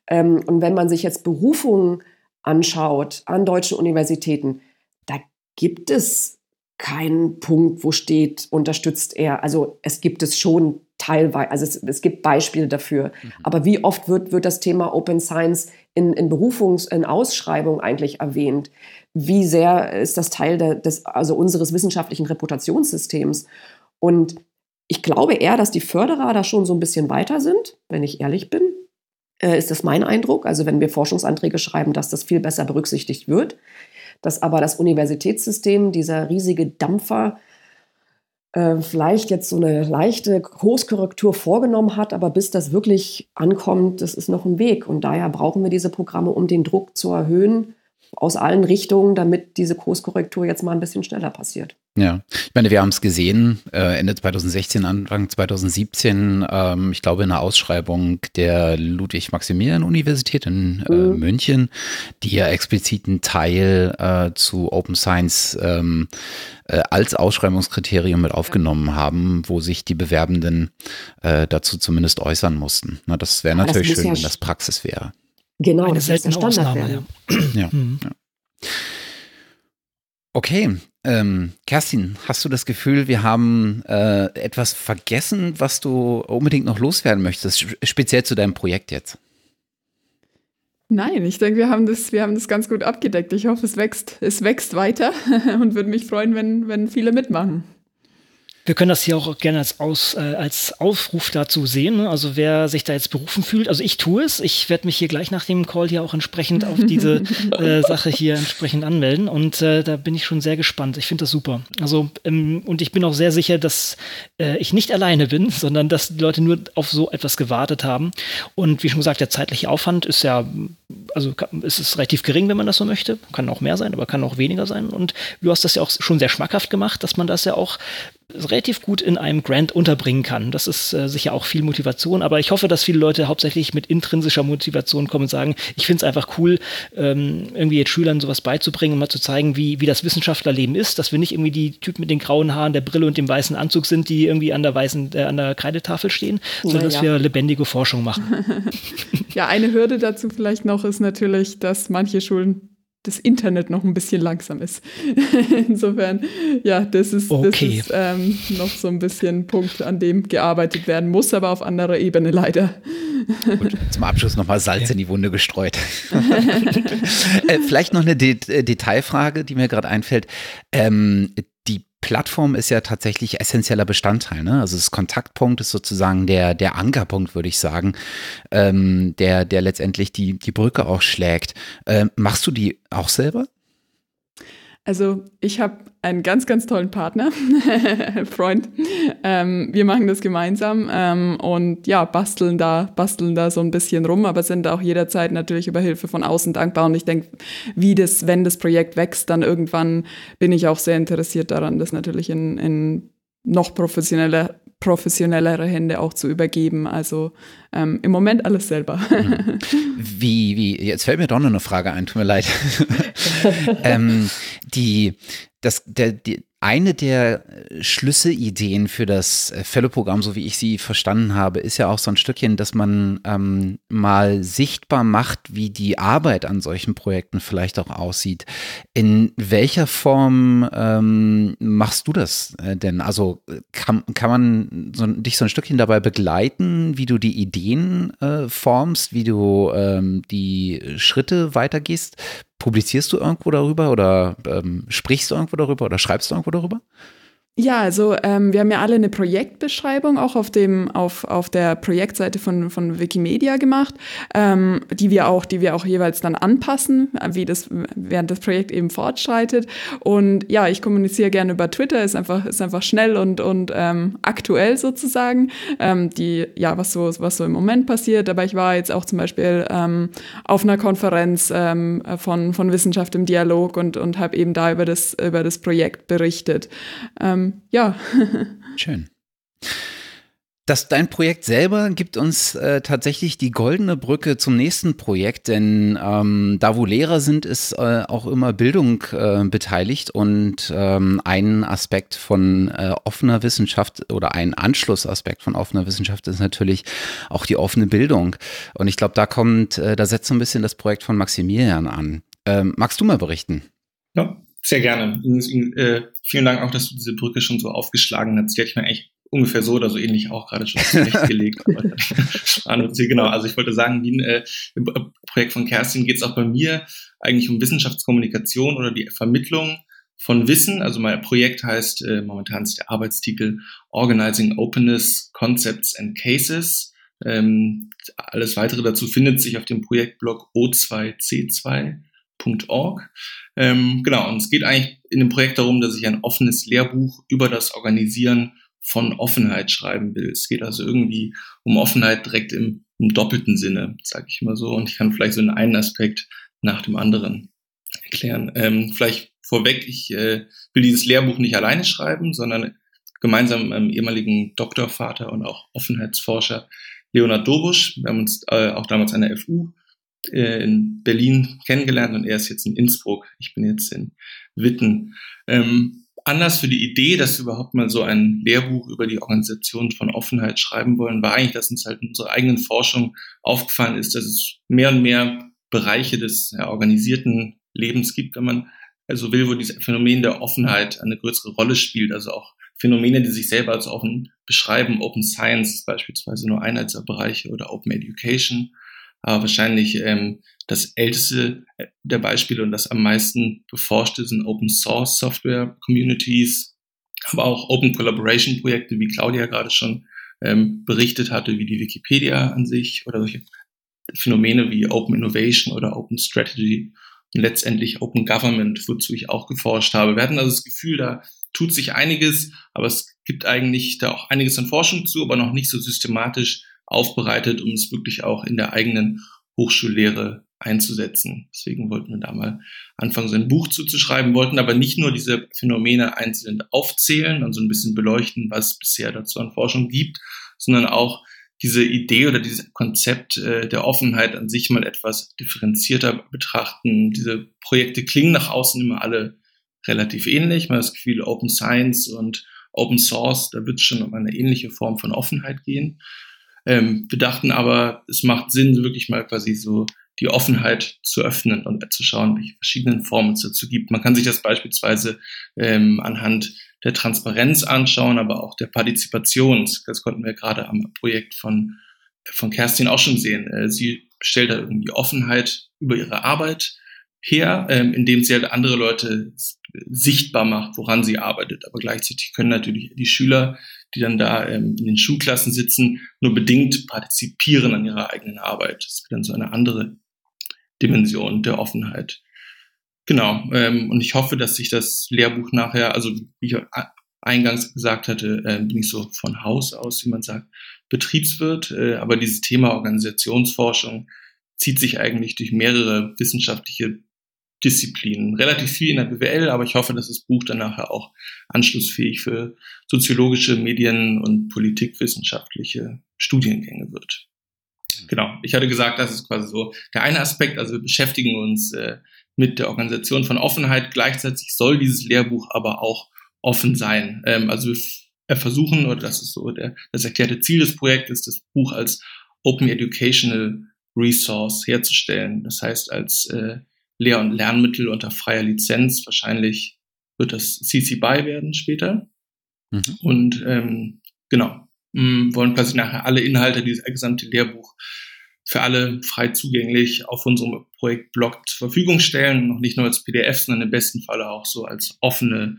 Ähm, und wenn man sich jetzt Berufungen anschaut an deutschen Universitäten, da gibt es keinen Punkt, wo steht, unterstützt er. Also es gibt es schon teilweise, also es, es gibt Beispiele dafür. Mhm. Aber wie oft wird, wird das Thema Open Science in, in Berufungs-, in Ausschreibungen eigentlich erwähnt? Wie sehr ist das Teil des, also unseres wissenschaftlichen Reputationssystems? Und ich glaube eher, dass die Förderer da schon so ein bisschen weiter sind, wenn ich ehrlich bin. Äh, ist das mein Eindruck? Also wenn wir Forschungsanträge schreiben, dass das viel besser berücksichtigt wird. Dass aber das Universitätssystem, dieser riesige Dampfer, äh, vielleicht jetzt so eine leichte Kurskorrektur vorgenommen hat, aber bis das wirklich ankommt, das ist noch ein Weg. Und daher brauchen wir diese Programme, um den Druck zu erhöhen aus allen Richtungen, damit diese Kurskorrektur jetzt mal ein bisschen schneller passiert.
Ja, ich meine, wir haben es gesehen, äh, Ende 2016, Anfang 2017, ähm, ich glaube in einer Ausschreibung der Ludwig-Maximilian-Universität in äh, mhm. München, die ja explizit einen Teil äh, zu Open Science ähm, äh, als Ausschreibungskriterium mit aufgenommen haben, wo sich die Bewerbenden äh, dazu zumindest äußern mussten. Na, das wäre natürlich das schön, ja wenn das Praxis wäre.
Genau, Eine das seltene ist der Standard Ausnahme,
ja. ja, mhm. ja. Okay, ähm, Kerstin, hast du das Gefühl, wir haben äh, etwas vergessen, was du unbedingt noch loswerden möchtest, speziell zu deinem Projekt jetzt?
Nein, ich denke, wir haben das, wir haben das ganz gut abgedeckt. Ich hoffe, es wächst, es wächst weiter und würde mich freuen, wenn, wenn viele mitmachen.
Wir können das hier auch gerne als, Aus, äh, als Aufruf dazu sehen. Ne? Also wer sich da jetzt berufen fühlt, also ich tue es. Ich werde mich hier gleich nach dem Call hier auch entsprechend auf diese äh, Sache hier entsprechend anmelden. Und äh, da bin ich schon sehr gespannt. Ich finde das super. Also ähm, und ich bin auch sehr sicher, dass äh, ich nicht alleine bin, sondern dass die Leute nur auf so etwas gewartet haben. Und wie schon gesagt, der zeitliche Aufwand ist ja, also ist es relativ gering, wenn man das so möchte. Kann auch mehr sein, aber kann auch weniger sein. Und du hast das ja auch schon sehr schmackhaft gemacht, dass man das ja auch relativ gut in einem Grant unterbringen kann. Das ist äh, sicher auch viel Motivation, aber ich hoffe, dass viele Leute hauptsächlich mit intrinsischer Motivation kommen und sagen, ich finde es einfach cool, ähm, irgendwie jetzt Schülern sowas beizubringen und mal zu zeigen, wie, wie das Wissenschaftlerleben ist, dass wir nicht irgendwie die Typen mit den grauen Haaren, der Brille und dem weißen Anzug sind, die irgendwie an der weißen, äh, an der Kreidetafel stehen, sondern ja, dass wir lebendige Forschung machen.
ja, eine Hürde dazu vielleicht noch ist natürlich, dass manche Schulen das Internet noch ein bisschen langsam ist. Insofern, ja, das ist, okay. das ist ähm, noch so ein bisschen Punkt, an dem gearbeitet werden muss, aber auf anderer Ebene leider.
Gut, zum Abschluss nochmal Salz ja. in die Wunde gestreut. äh, vielleicht noch eine De äh, Detailfrage, die mir gerade einfällt. Ähm, Plattform ist ja tatsächlich essentieller Bestandteil. Ne? Also das Kontaktpunkt ist sozusagen der, der Ankerpunkt, würde ich sagen, ähm, der, der letztendlich die, die Brücke auch schlägt. Ähm, machst du die auch selber?
Also ich habe einen ganz, ganz tollen Partner, Freund. Ähm, wir machen das gemeinsam ähm, und ja, basteln da, basteln da so ein bisschen rum, aber sind auch jederzeit natürlich über Hilfe von außen dankbar. Und ich denke, wie das, wenn das Projekt wächst, dann irgendwann bin ich auch sehr interessiert daran, das natürlich in, in noch professioneller professionellere Hände auch zu übergeben. Also ähm, im Moment alles selber.
Wie, wie, jetzt fällt mir doch noch eine Frage ein, tut mir leid. ähm, die, das, der, die, eine der äh, Schlüsselideen für das äh, Fellow-Programm, so wie ich sie verstanden habe, ist ja auch so ein Stückchen, dass man ähm, mal sichtbar macht, wie die Arbeit an solchen Projekten vielleicht auch aussieht. In welcher Form ähm, machst du das äh, denn? Also kann, kann man so, dich so ein Stückchen dabei begleiten, wie du die Ideen äh, formst, wie du ähm, die Schritte weitergehst? Publizierst du irgendwo darüber oder ähm, sprichst du irgendwo darüber oder schreibst du irgendwo darüber?
Ja, also ähm, wir haben ja alle eine Projektbeschreibung auch auf dem auf, auf der Projektseite von, von Wikimedia gemacht, ähm, die wir auch die wir auch jeweils dann anpassen, wie das während das Projekt eben fortschreitet. Und ja, ich kommuniziere gerne über Twitter, ist einfach ist einfach schnell und und ähm, aktuell sozusagen. Ähm, die ja was so was so im Moment passiert. Aber ich war jetzt auch zum Beispiel ähm, auf einer Konferenz ähm, von von Wissenschaft im Dialog und und habe eben da über das über das Projekt berichtet. Ähm, ja.
Schön. Das, dein Projekt selber gibt uns äh, tatsächlich die goldene Brücke zum nächsten Projekt, denn ähm, da wo Lehrer sind, ist äh, auch immer Bildung äh, beteiligt und ähm, ein Aspekt von äh, offener Wissenschaft oder ein Anschlussaspekt von offener Wissenschaft ist natürlich auch die offene Bildung. Und ich glaube, da kommt, äh, da setzt so ein bisschen das Projekt von Maximilian an. Ähm, magst du mal berichten?
Ja, sehr gerne. Äh, vielen Dank auch, dass du diese Brücke schon so aufgeschlagen hast. Die hätte ich mir eigentlich ungefähr so oder so ähnlich auch gerade schon zurechtgelegt. genau, also ich wollte sagen, wie ein äh, im Projekt von Kerstin geht es auch bei mir eigentlich um Wissenschaftskommunikation oder die Vermittlung von Wissen. Also mein Projekt heißt, äh, momentan ist der Arbeitstitel Organizing Openness, Concepts and Cases. Ähm, alles weitere dazu findet sich auf dem Projektblog O2C2 www.lehrbuch.org. Ähm, genau, und es geht eigentlich in dem Projekt darum, dass ich ein offenes Lehrbuch über das Organisieren von Offenheit schreiben will. Es geht also irgendwie um Offenheit direkt im, im doppelten Sinne, sage ich mal so. Und ich kann vielleicht so einen Aspekt nach dem anderen erklären. Ähm, vielleicht vorweg, ich äh, will dieses Lehrbuch nicht alleine schreiben, sondern gemeinsam mit meinem ehemaligen Doktorvater und auch Offenheitsforscher Leonard Dobusch. Wir haben uns äh, auch damals an der FU äh, in Berlin kennengelernt und er ist jetzt in Innsbruck. Ich bin jetzt in Witten. Ähm, Anlass für die Idee, dass wir überhaupt mal so ein Lehrbuch über die Organisation von Offenheit schreiben wollen, war eigentlich, dass uns halt in unserer eigenen Forschung aufgefallen ist, dass es mehr und mehr Bereiche des ja, organisierten Lebens gibt, wenn man also will, wo dieses Phänomen der Offenheit eine größere Rolle spielt, also auch Phänomene, die sich selber als offen beschreiben. Open Science beispielsweise nur einer dieser Bereiche oder Open Education aber wahrscheinlich ähm, das älteste äh, der Beispiele und das am meisten beforschte sind Open Source Software Communities, aber auch Open Collaboration Projekte, wie Claudia gerade schon ähm, berichtet hatte, wie die Wikipedia an sich oder solche Phänomene wie Open Innovation oder Open Strategy und letztendlich Open Government, wozu ich auch geforscht habe. Wir hatten also das Gefühl, da tut sich einiges, aber es gibt eigentlich da auch einiges an Forschung zu, aber noch nicht so systematisch aufbereitet, um es wirklich auch in der eigenen Hochschullehre einzusetzen. Deswegen wollten wir da mal anfangen, so ein Buch zuzuschreiben, wollten aber nicht nur diese Phänomene einzeln aufzählen und so ein bisschen beleuchten, was es bisher dazu an Forschung gibt, sondern auch diese Idee oder dieses Konzept äh, der Offenheit an sich mal etwas differenzierter betrachten. Diese Projekte klingen nach außen immer alle relativ ähnlich. Man hat das Gefühl, Open Science und Open Source, da wird es schon um eine ähnliche Form von Offenheit gehen. Ähm, wir dachten aber, es macht Sinn, wirklich mal quasi so die Offenheit zu öffnen und zu schauen, welche verschiedenen Formen es dazu gibt. Man kann sich das beispielsweise ähm, anhand der Transparenz anschauen, aber auch der Partizipation. Das konnten wir gerade am Projekt von, von Kerstin auch schon sehen. Äh, sie stellt da irgendwie Offenheit über ihre Arbeit her, ähm, indem sie halt andere Leute sichtbar macht, woran sie arbeitet. Aber gleichzeitig können natürlich die Schüler, die dann da ähm, in den Schulklassen sitzen, nur bedingt partizipieren an ihrer eigenen Arbeit. Das ist dann so eine andere Dimension der Offenheit. Genau. Ähm, und ich hoffe, dass sich das Lehrbuch nachher, also wie ich eingangs gesagt hatte, äh, bin ich so von Haus aus, wie man sagt, Betriebswirt. Äh, aber dieses Thema Organisationsforschung zieht sich eigentlich durch mehrere wissenschaftliche Disziplinen. Relativ viel in der BWL, aber ich hoffe, dass das Buch dann nachher auch anschlussfähig für soziologische, Medien- und politikwissenschaftliche Studiengänge wird. Genau, ich hatte gesagt, das ist quasi so der eine Aspekt. Also wir beschäftigen uns äh, mit der Organisation von Offenheit. Gleichzeitig soll dieses Lehrbuch aber auch offen sein. Ähm, also wir versuchen, oder das ist so der, das erklärte Ziel des Projektes, das Buch als Open Educational Resource herzustellen. Das heißt, als äh, Lehr- und Lernmittel unter freier Lizenz. Wahrscheinlich wird das CC BY werden später. Mhm. Und ähm, genau, mh, mm, wollen quasi nachher alle Inhalte dieses gesamte Lehrbuch für alle frei zugänglich auf unserem Projektblog zur Verfügung stellen. Noch nicht nur als PDF, sondern im besten Falle auch so als offene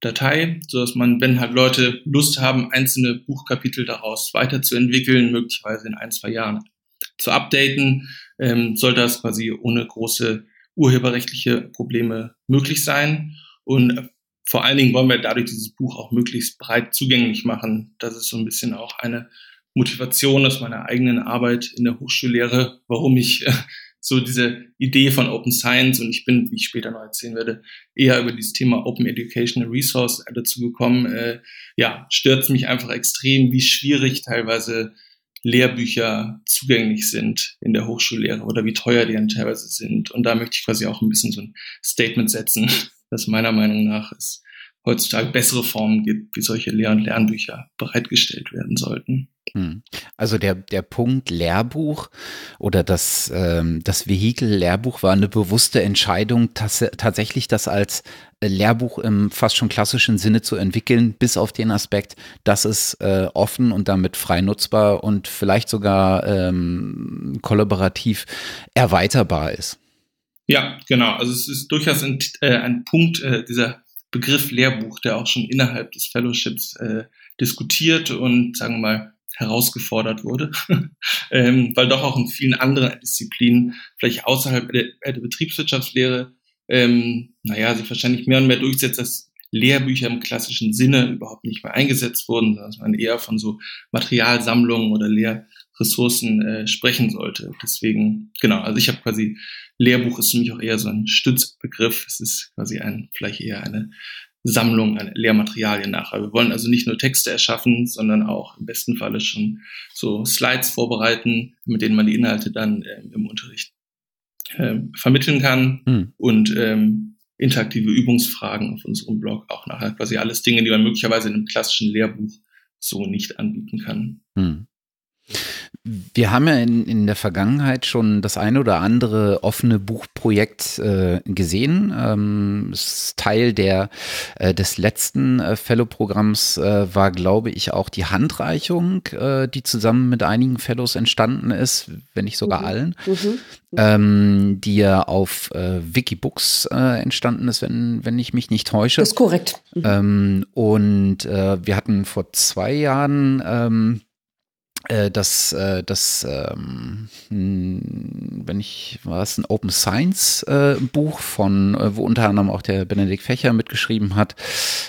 Datei, so dass man, wenn halt Leute Lust haben, einzelne Buchkapitel daraus weiterzuentwickeln, möglicherweise in ein, zwei Jahren zu updaten, ähm, soll das quasi ohne große urheberrechtliche Probleme möglich sein. Und vor allen Dingen wollen wir dadurch dieses Buch auch möglichst breit zugänglich machen. Das ist so ein bisschen auch eine Motivation aus meiner eigenen Arbeit in der Hochschullehre, warum ich äh, so diese Idee von Open Science und ich bin, wie ich später noch erzählen werde, eher über dieses Thema Open Educational Resource dazu gekommen. Äh, ja, stört mich einfach extrem, wie schwierig teilweise Lehrbücher zugänglich sind in der Hochschullehre oder wie teuer die dann teilweise sind. Und da möchte ich quasi auch ein bisschen so ein Statement setzen, dass meiner Meinung nach es heutzutage bessere Formen gibt, wie solche Lehr- und Lernbücher bereitgestellt werden sollten.
Hm. Also der, der Punkt Lehrbuch oder das, ähm, das Vehikel Lehrbuch war eine bewusste Entscheidung, tatsächlich das als Lehrbuch im fast schon klassischen Sinne zu entwickeln, bis auf den Aspekt, dass es äh, offen und damit frei nutzbar und vielleicht sogar ähm, kollaborativ erweiterbar ist.
Ja, genau. Also es ist durchaus ein, äh, ein Punkt, äh, dieser Begriff Lehrbuch, der auch schon innerhalb des Fellowships äh, diskutiert und, sagen wir mal, herausgefordert wurde, ähm, weil doch auch in vielen anderen Disziplinen, vielleicht außerhalb der, der Betriebswirtschaftslehre, ähm, naja, sich wahrscheinlich mehr und mehr durchsetzt, dass Lehrbücher im klassischen Sinne überhaupt nicht mehr eingesetzt wurden, man eher von so Materialsammlungen oder Lehrressourcen äh, sprechen sollte. Deswegen, genau, also ich habe quasi, Lehrbuch ist für mich auch eher so ein Stützbegriff. Es ist quasi ein, vielleicht eher eine Sammlung an Lehrmaterialien nachher. Wir wollen also nicht nur Texte erschaffen, sondern auch im besten Falle schon so Slides vorbereiten, mit denen man die Inhalte dann äh, im Unterricht äh, vermitteln kann hm. und ähm, interaktive Übungsfragen auf unserem Blog auch nachher quasi alles Dinge, die man möglicherweise in einem klassischen Lehrbuch so nicht anbieten kann. Hm.
Wir haben ja in, in der Vergangenheit schon das eine oder andere offene Buchprojekt äh, gesehen. Ähm, Teil der, äh, des letzten äh, Fellow-Programms äh, war, glaube ich, auch die Handreichung, äh, die zusammen mit einigen Fellows entstanden ist, wenn nicht sogar mhm. allen, mhm. Ähm, die ja auf äh, Wikibooks entstanden ist, wenn, wenn ich mich nicht täusche.
Das ist korrekt.
Mhm. Ähm, und wir hatten vor zwei Jahren ähm, äh, das, äh, das ähm, hm, wenn ich, war es ein Open Science äh, Buch von, äh, wo unter anderem auch der Benedikt Fächer mitgeschrieben hat,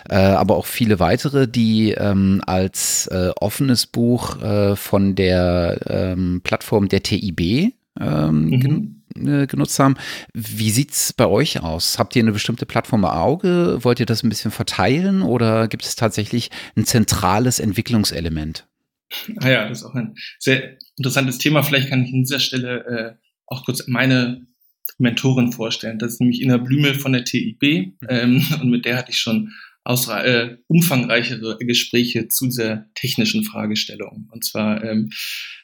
äh, aber auch viele weitere, die ähm, als äh, offenes Buch äh, von der ähm, Plattform der TIB ähm, mhm. äh, genutzt haben. Wie sieht's bei euch aus? Habt ihr eine bestimmte Plattform im Auge? Wollt ihr das ein bisschen verteilen oder gibt es tatsächlich ein zentrales Entwicklungselement?
Ah ja, das ist auch ein sehr interessantes Thema. Vielleicht kann ich an dieser Stelle äh, auch kurz meine Mentorin vorstellen. Das ist nämlich Ina Blümel von der TIB ähm, und mit der hatte ich schon äh, umfangreichere Gespräche zu dieser technischen Fragestellung. Und zwar ähm,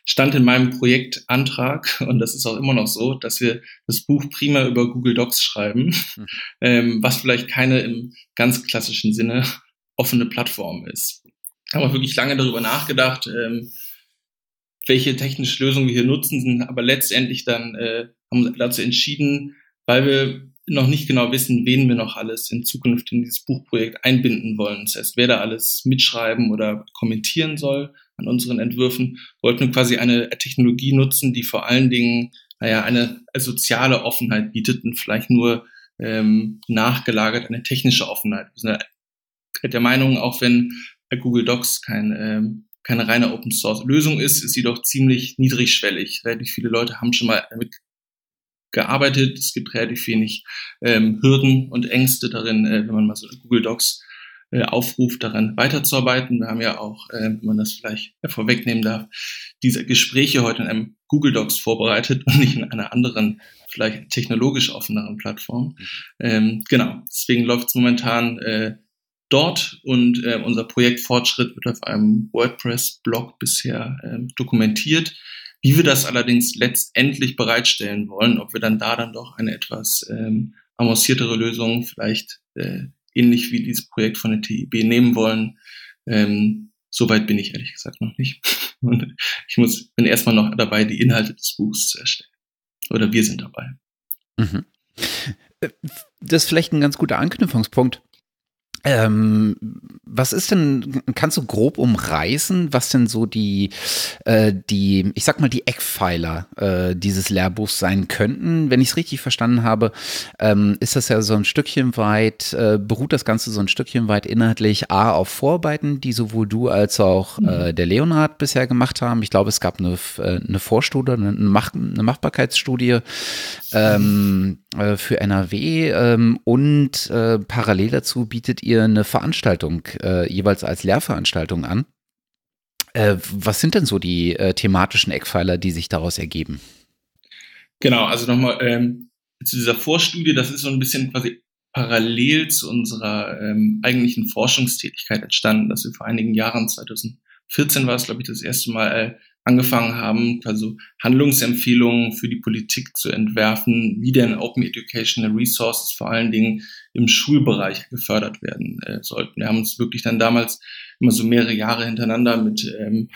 stand in meinem Projektantrag, und das ist auch immer noch so, dass wir das Buch prima über Google Docs schreiben, mhm. ähm, was vielleicht keine im ganz klassischen Sinne offene Plattform ist haben wir wirklich lange darüber nachgedacht, ähm, welche technische Lösung wir hier nutzen, sind aber letztendlich dann äh, haben dazu entschieden, weil wir noch nicht genau wissen, wen wir noch alles in Zukunft in dieses Buchprojekt einbinden wollen. Das heißt, wer da alles mitschreiben oder kommentieren soll an unseren Entwürfen, wollten wir quasi eine Technologie nutzen, die vor allen Dingen, naja, eine soziale Offenheit bietet und vielleicht nur ähm, nachgelagert eine technische Offenheit. Wir sind der Meinung, auch wenn Google Docs kein, ähm, keine reine Open Source Lösung ist, ist sie doch ziemlich niedrigschwellig. Relativ viele Leute haben schon mal damit gearbeitet. Es gibt relativ wenig ähm, Hürden und Ängste darin, äh, wenn man mal so Google Docs äh, aufruft, daran weiterzuarbeiten. Wir haben ja auch, äh, wenn man das vielleicht vorwegnehmen darf, diese Gespräche heute in einem Google Docs vorbereitet und nicht in einer anderen, vielleicht technologisch offeneren Plattform. Mhm. Ähm, genau, deswegen läuft es momentan äh, dort und äh, unser Projektfortschritt wird auf einem WordPress-Blog bisher äh, dokumentiert. Wie wir das allerdings letztendlich bereitstellen wollen, ob wir dann da dann doch eine etwas ähm, avanciertere Lösung, vielleicht äh, ähnlich wie dieses Projekt von der TIB nehmen wollen, ähm, Soweit bin ich ehrlich gesagt noch nicht. Und ich muss, bin erstmal noch dabei, die Inhalte des Buchs zu erstellen. Oder wir sind dabei. Mhm.
Äh, das ist vielleicht ein ganz guter Anknüpfungspunkt. Ähm, was ist denn, kannst du grob umreißen, was denn so die, äh, die, ich sag mal, die Eckpfeiler äh, dieses Lehrbuchs sein könnten? Wenn ich es richtig verstanden habe, ähm, ist das ja so ein Stückchen weit, äh, beruht das Ganze so ein Stückchen weit inhaltlich A auf Vorarbeiten, die sowohl du als auch mhm. äh, der Leonhard bisher gemacht haben. Ich glaube, es gab eine, äh, eine Vorstudie, eine, Mach eine Machbarkeitsstudie ähm, äh, für NRW ähm, und äh, parallel dazu bietet ihr eine Veranstaltung äh, jeweils als Lehrveranstaltung an. Äh, was sind denn so die äh, thematischen Eckpfeiler, die sich daraus ergeben?
Genau, also nochmal ähm, zu dieser Vorstudie, das ist so ein bisschen quasi parallel zu unserer ähm, eigentlichen Forschungstätigkeit entstanden, dass wir vor einigen Jahren, 2014 war es, glaube ich, das erste Mal äh, angefangen haben, also Handlungsempfehlungen für die Politik zu entwerfen, wie denn Open Educational Resources vor allen Dingen im Schulbereich gefördert werden äh, sollten. Wir haben uns wirklich dann damals immer so mehrere Jahre hintereinander mit ähm,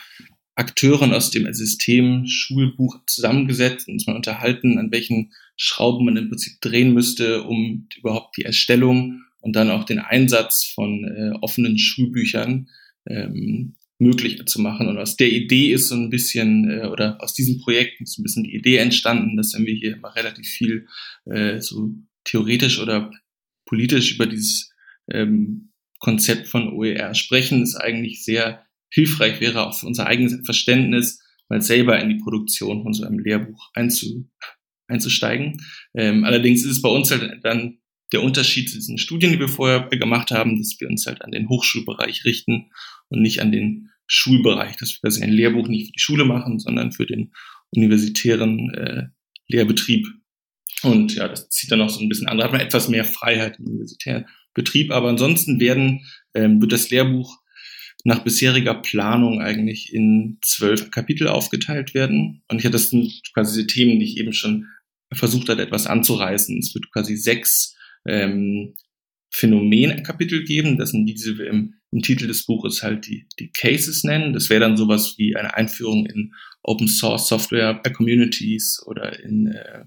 Akteuren aus dem System Schulbuch zusammengesetzt und uns mal unterhalten, an welchen Schrauben man im Prinzip drehen müsste, um überhaupt die Erstellung und dann auch den Einsatz von äh, offenen Schulbüchern ähm, möglich zu machen. Und aus der Idee ist so ein bisschen, äh, oder aus diesem Projekt ist ein bisschen die Idee entstanden, dass wenn wir hier immer relativ viel äh, so theoretisch oder politisch über dieses ähm, Konzept von OER sprechen, es eigentlich sehr hilfreich wäre, auch für unser eigenes Verständnis, mal selber in die Produktion von so einem Lehrbuch einzu, einzusteigen. Ähm, allerdings ist es bei uns halt dann der Unterschied zu diesen Studien, die wir vorher gemacht haben, dass wir uns halt an den Hochschulbereich richten und nicht an den Schulbereich, dass wir quasi ein Lehrbuch nicht für die Schule machen, sondern für den universitären äh, Lehrbetrieb. Und ja, das zieht dann auch so ein bisschen an. Da hat man etwas mehr Freiheit im universitären Betrieb. Aber ansonsten werden, ähm, wird das Lehrbuch nach bisheriger Planung eigentlich in zwölf Kapitel aufgeteilt werden. Und ich das sind quasi diese Themen, die ich eben schon versucht hatte, etwas anzureißen. Es wird quasi sechs ähm, Phänomen-Kapitel geben. Das sind die, die wir im, im Titel des Buches halt die, die Cases nennen. Das wäre dann sowas wie eine Einführung in Open Source Software Communities oder in äh,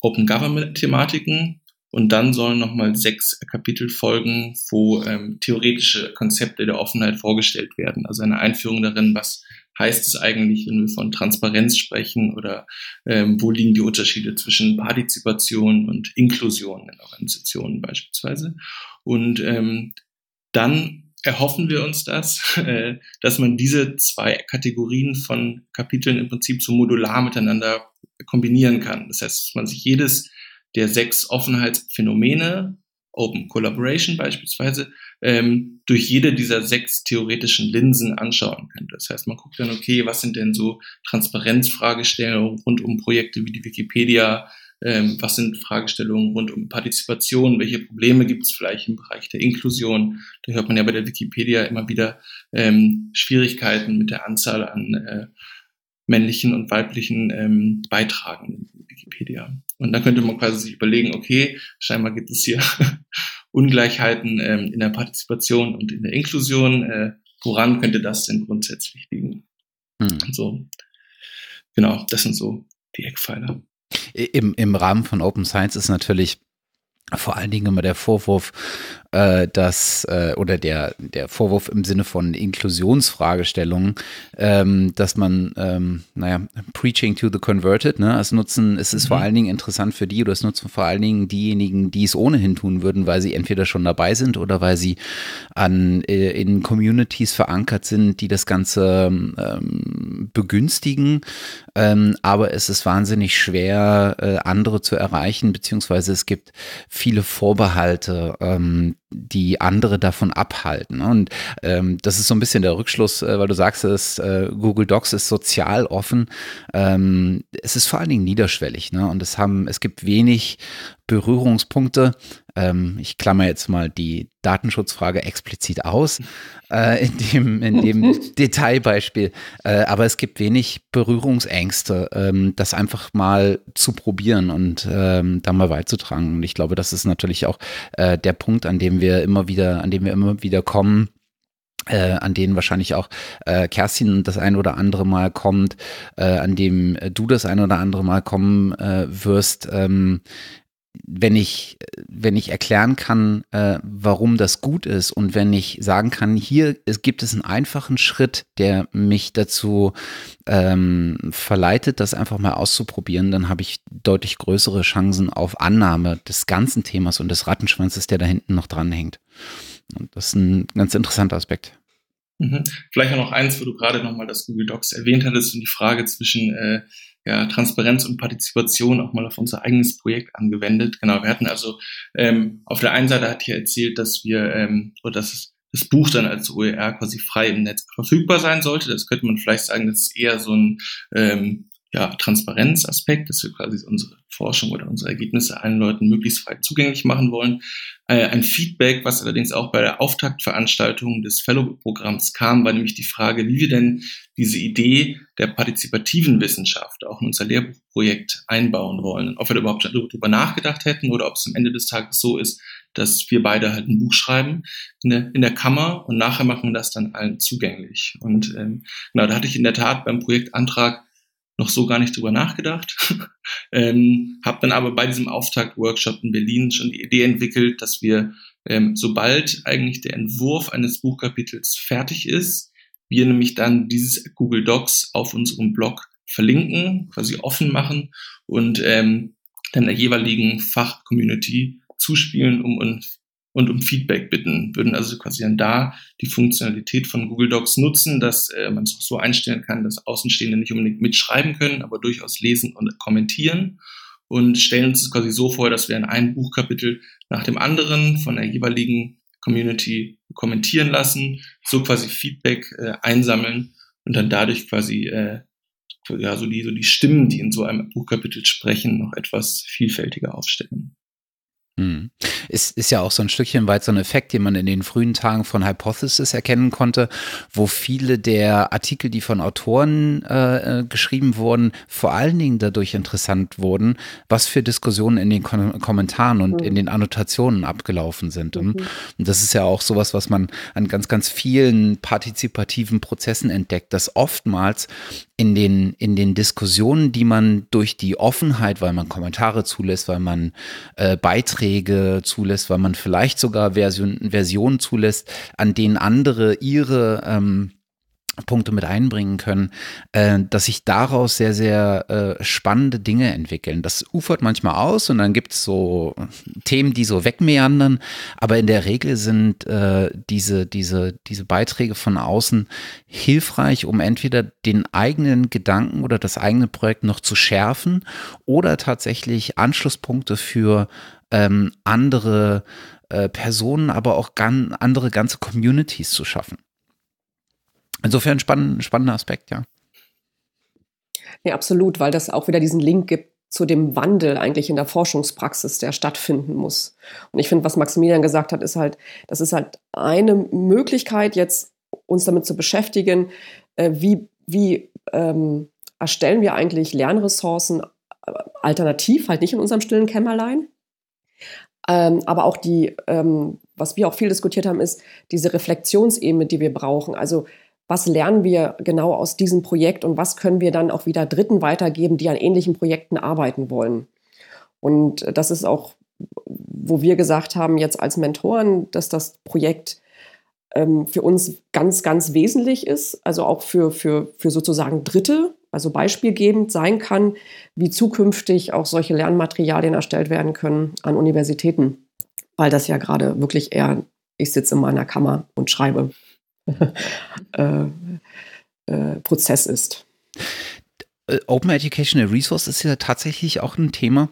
Open Government Thematiken. Und dann sollen nochmal sechs Kapitel folgen, wo ähm, theoretische Konzepte der Offenheit vorgestellt werden. Also eine Einführung darin, was heißt es eigentlich, wenn wir von Transparenz sprechen oder ähm, wo liegen die Unterschiede zwischen Partizipation und Inklusion in Organisationen beispielsweise. Und ähm, dann erhoffen wir uns das, äh, dass man diese zwei Kategorien von Kapiteln im Prinzip so modular miteinander kombinieren kann. Das heißt, dass man sich jedes der sechs Offenheitsphänomene Open Collaboration beispielsweise, ähm, durch jede dieser sechs theoretischen Linsen anschauen könnte. Das heißt, man guckt dann, okay, was sind denn so Transparenzfragestellungen rund um Projekte wie die Wikipedia, ähm, was sind Fragestellungen rund um Partizipation, welche Probleme gibt es vielleicht im Bereich der Inklusion. Da hört man ja bei der Wikipedia immer wieder ähm, Schwierigkeiten mit der Anzahl an äh, männlichen und weiblichen ähm, Beitragenden in Wikipedia. Und dann könnte man quasi sich überlegen, okay, scheinbar gibt es hier Ungleichheiten ähm, in der Partizipation und in der Inklusion. Äh, woran könnte das denn grundsätzlich liegen? Hm. So, genau, das sind so die Eckpfeiler.
Im, Im Rahmen von Open Science ist natürlich vor allen Dingen immer der Vorwurf, äh, dass, äh, oder der, der Vorwurf im Sinne von Inklusionsfragestellungen, ähm, dass man, ähm, naja, preaching to the converted, ne, es nutzen, es ist mhm. vor allen Dingen interessant für die oder es nutzen vor allen Dingen diejenigen, die es ohnehin tun würden, weil sie entweder schon dabei sind oder weil sie an, äh, in Communities verankert sind, die das Ganze ähm, begünstigen. Ähm, aber es ist wahnsinnig schwer, äh, andere zu erreichen, beziehungsweise es gibt viele Vorbehalte, ähm, die andere davon abhalten. Und ähm, das ist so ein bisschen der Rückschluss, äh, weil du sagst, dass äh, Google Docs ist sozial offen. Ähm, es ist vor allen Dingen niederschwellig, ne? Und es haben, es gibt wenig Berührungspunkte. Ähm, ich klammer jetzt mal die Datenschutzfrage explizit aus äh, in dem, in dem Detailbeispiel. Äh, aber es gibt wenig Berührungsängste, ähm, das einfach mal zu probieren und ähm, da mal beizutragen. Und ich glaube, das ist natürlich auch äh, der Punkt, an dem wir immer wieder, an dem wir immer wieder kommen. Äh, an denen wahrscheinlich auch äh, Kerstin das ein oder andere Mal kommt, äh, an dem du das ein oder andere Mal kommen äh, wirst, ähm, wenn ich, wenn ich erklären kann, äh, warum das gut ist und wenn ich sagen kann, hier es gibt es einen einfachen Schritt, der mich dazu ähm, verleitet, das einfach mal auszuprobieren, dann habe ich deutlich größere Chancen auf Annahme des ganzen Themas und des Rattenschwanzes, der da hinten noch dranhängt. Und das ist ein ganz interessanter Aspekt.
Mhm. Vielleicht auch noch eins, wo du gerade nochmal das Google Docs erwähnt hattest und die Frage zwischen äh, ja, Transparenz und Partizipation auch mal auf unser eigenes Projekt angewendet. Genau, wir hatten also ähm, auf der einen Seite hat hier erzählt, dass wir ähm, oder dass das Buch dann als OER quasi frei im Netz verfügbar sein sollte. Das könnte man vielleicht sagen, das ist eher so ein ähm, ja, Transparenzaspekt, dass wir quasi unsere Forschung oder unsere Ergebnisse allen Leuten möglichst frei zugänglich machen wollen. Äh, ein Feedback, was allerdings auch bei der Auftaktveranstaltung des Fellow-Programms kam, war nämlich die Frage, wie wir denn diese Idee der partizipativen Wissenschaft auch in unser Lehrbuchprojekt einbauen wollen. Ob wir da überhaupt darüber nachgedacht hätten oder ob es am Ende des Tages so ist, dass wir beide halt ein Buch schreiben in der, in der Kammer und nachher machen wir das dann allen zugänglich. Und ähm, genau, da hatte ich in der Tat beim Projektantrag noch so gar nicht drüber nachgedacht. ähm, habe dann aber bei diesem Auftakt-Workshop in Berlin schon die Idee entwickelt, dass wir, ähm, sobald eigentlich der Entwurf eines Buchkapitels fertig ist, wir nämlich dann dieses Google Docs auf unserem Blog verlinken, quasi offen machen und ähm, dann der jeweiligen Fachcommunity zuspielen, um uns und um Feedback bitten, würden also quasi dann da die Funktionalität von Google Docs nutzen, dass äh, man es auch so einstellen kann, dass Außenstehende nicht unbedingt mitschreiben können, aber durchaus lesen und kommentieren und stellen uns quasi so vor, dass wir in einem Buchkapitel nach dem anderen von der jeweiligen Community kommentieren lassen, so quasi Feedback äh, einsammeln und dann dadurch quasi äh, ja so die so die Stimmen, die in so einem Buchkapitel sprechen, noch etwas vielfältiger aufstellen.
Hm. Ist, ist ja auch so ein Stückchen weit so ein Effekt, den man in den frühen Tagen von Hypothesis erkennen konnte, wo viele der Artikel, die von Autoren äh, äh geschrieben wurden, vor allen Dingen dadurch interessant wurden, was für Diskussionen in den Kom Kommentaren und mhm. in den Annotationen abgelaufen sind. Mhm. Und das ist ja auch sowas, was man an ganz, ganz vielen partizipativen Prozessen entdeckt, dass oftmals in den, in den Diskussionen, die man durch die Offenheit, weil man Kommentare zulässt, weil man äh, Beiträge zulässt, weil man vielleicht sogar Version, Versionen zulässt, an denen andere ihre ähm, Punkte mit einbringen können, äh, dass sich daraus sehr, sehr äh, spannende Dinge entwickeln. Das ufert manchmal aus und dann gibt es so Themen, die so wegmeandern, aber in der Regel sind äh, diese, diese, diese Beiträge von außen hilfreich, um entweder den eigenen Gedanken oder das eigene Projekt noch zu schärfen oder tatsächlich Anschlusspunkte für ähm, andere Personen, aber auch andere ganze Communities zu schaffen. Insofern spann spannender Aspekt, ja.
Ja, absolut, weil das auch wieder diesen Link gibt zu dem Wandel eigentlich in der Forschungspraxis, der stattfinden muss. Und ich finde, was Maximilian gesagt hat, ist halt, das ist halt eine Möglichkeit, jetzt uns damit zu beschäftigen, äh, wie, wie ähm, erstellen wir eigentlich Lernressourcen äh, alternativ, halt nicht in unserem stillen Kämmerlein. Ähm, aber auch die, ähm, was wir auch viel diskutiert haben, ist diese Reflexionsebene, die wir brauchen. Also was lernen wir genau aus diesem Projekt und was können wir dann auch wieder Dritten weitergeben, die an ähnlichen Projekten arbeiten wollen. Und das ist auch, wo wir gesagt haben, jetzt als Mentoren, dass das Projekt ähm, für uns ganz, ganz wesentlich ist, also auch für, für, für sozusagen Dritte, also beispielgebend sein kann, wie zukünftig auch solche Lernmaterialien erstellt werden können an Universitäten, weil das ja gerade wirklich eher, ich sitze in meiner Kammer und schreibe äh, äh, Prozess ist.
Open Educational Resource ist ja tatsächlich auch ein Thema,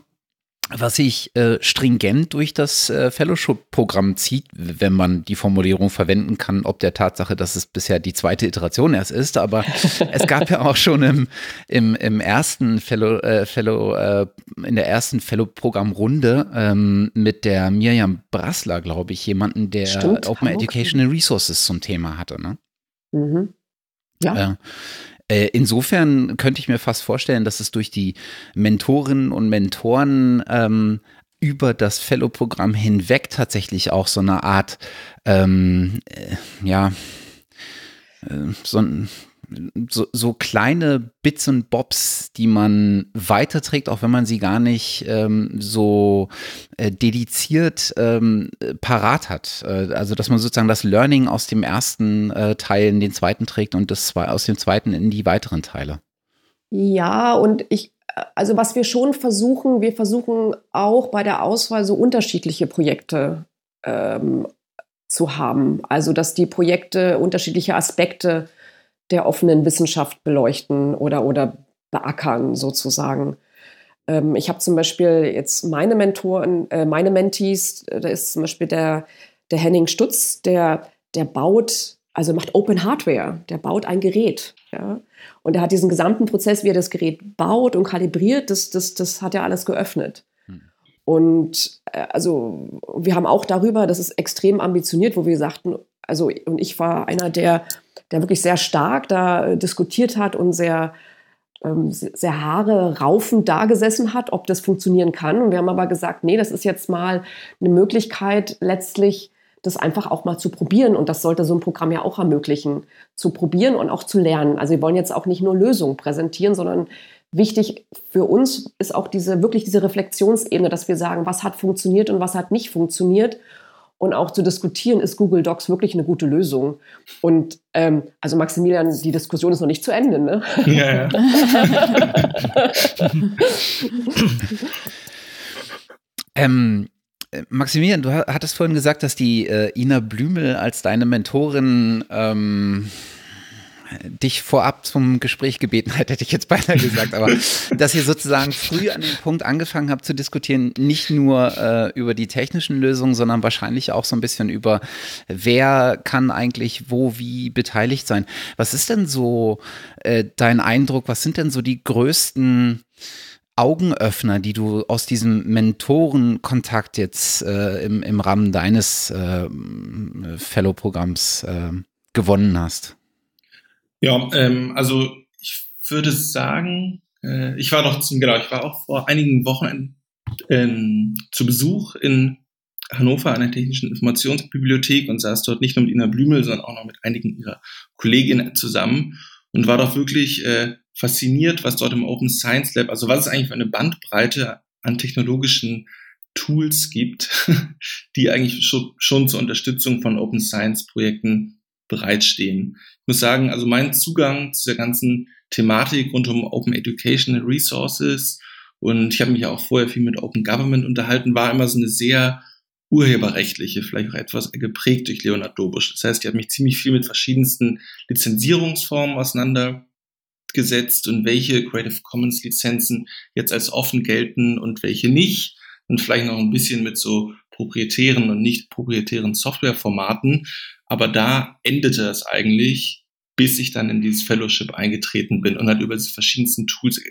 was sich äh, stringent durch das äh, Fellowship-Programm zieht, wenn man die Formulierung verwenden kann, ob der Tatsache, dass es bisher die zweite Iteration erst ist. Aber es gab ja auch schon im, im, im ersten Fellow, äh, Fellow äh, in der ersten Fellow-Programm-Runde ähm, mit der Miriam Brassler, glaube ich, jemanden, der Stimmt, Open Educational Resources zum Thema hatte. Ne? Mhm. Ja. Äh, insofern könnte ich mir fast vorstellen, dass es durch die Mentorinnen und Mentoren ähm, über das Fellow-Programm hinweg tatsächlich auch so eine Art, ähm, äh, ja, äh, so ein so, so kleine Bits und Bobs, die man weiterträgt, auch wenn man sie gar nicht ähm, so äh, dediziert ähm, parat hat. Äh, also dass man sozusagen das Learning aus dem ersten äh, Teil in den zweiten trägt und das aus dem zweiten in die weiteren Teile.
Ja, und ich, also was wir schon versuchen, wir versuchen auch bei der Auswahl so unterschiedliche Projekte ähm, zu haben. Also dass die Projekte unterschiedliche Aspekte der offenen Wissenschaft beleuchten oder, oder beackern sozusagen. Ähm, ich habe zum Beispiel jetzt meine Mentoren, äh, meine Mentees, da ist zum Beispiel der, der Henning Stutz, der, der baut, also macht Open Hardware, der baut ein Gerät. Ja? Und er hat diesen gesamten Prozess, wie er das Gerät baut und kalibriert, das, das, das hat er alles geöffnet. Hm. Und äh, also wir haben auch darüber, das ist extrem ambitioniert, wo wir sagten, also und ich war einer, der der wirklich sehr stark da äh, diskutiert hat und sehr, ähm, sehr Haare raufend da gesessen hat, ob das funktionieren kann. Und wir haben aber gesagt, nee, das ist jetzt mal eine Möglichkeit, letztlich das einfach auch mal zu probieren. Und das sollte so ein Programm ja auch ermöglichen, zu probieren und auch zu lernen. Also wir wollen jetzt auch nicht nur Lösungen präsentieren, sondern wichtig für uns ist auch diese, wirklich diese Reflexionsebene, dass wir sagen, was hat funktioniert und was hat nicht funktioniert und auch zu diskutieren, ist Google Docs wirklich eine gute Lösung. Und ähm, also Maximilian, die Diskussion ist noch nicht zu Ende, ne? Ja, ja.
ähm, Maximilian, du hattest vorhin gesagt, dass die äh, Ina Blümel als deine Mentorin ähm, dich vorab zum Gespräch gebeten hat, hätte ich jetzt beinahe gesagt, aber dass ihr sozusagen früh an dem Punkt angefangen habt zu diskutieren, nicht nur äh, über die technischen Lösungen, sondern wahrscheinlich auch so ein bisschen über, wer kann eigentlich wo wie beteiligt sein. Was ist denn so äh, dein Eindruck? Was sind denn so die größten Augenöffner, die du aus diesem Mentorenkontakt jetzt äh, im, im Rahmen deines äh, Fellow-Programms äh, gewonnen hast?
Ja, ähm, also ich würde sagen, äh, ich war doch, zum, genau, ich war auch vor einigen Wochen ähm, zu Besuch in Hannover an der Technischen Informationsbibliothek und saß dort nicht nur mit Ina Blümel, sondern auch noch mit einigen ihrer Kolleginnen zusammen und war doch wirklich äh, fasziniert, was dort im Open Science Lab, also was es eigentlich für eine Bandbreite an technologischen Tools gibt, die eigentlich schon, schon zur Unterstützung von Open Science Projekten bereitstehen. Ich muss sagen, also mein Zugang zu der ganzen Thematik rund um Open Educational Resources und ich habe mich auch vorher viel mit Open Government unterhalten, war immer so eine sehr urheberrechtliche, vielleicht auch etwas geprägt durch Leonard Dobusch. Das heißt, ich habe mich ziemlich viel mit verschiedensten Lizenzierungsformen auseinandergesetzt und welche Creative Commons Lizenzen jetzt als offen gelten und welche nicht und vielleicht noch ein bisschen mit so proprietären und nicht proprietären Softwareformaten. Aber da endete es eigentlich, bis ich dann in dieses Fellowship eingetreten bin und halt über die verschiedensten Tools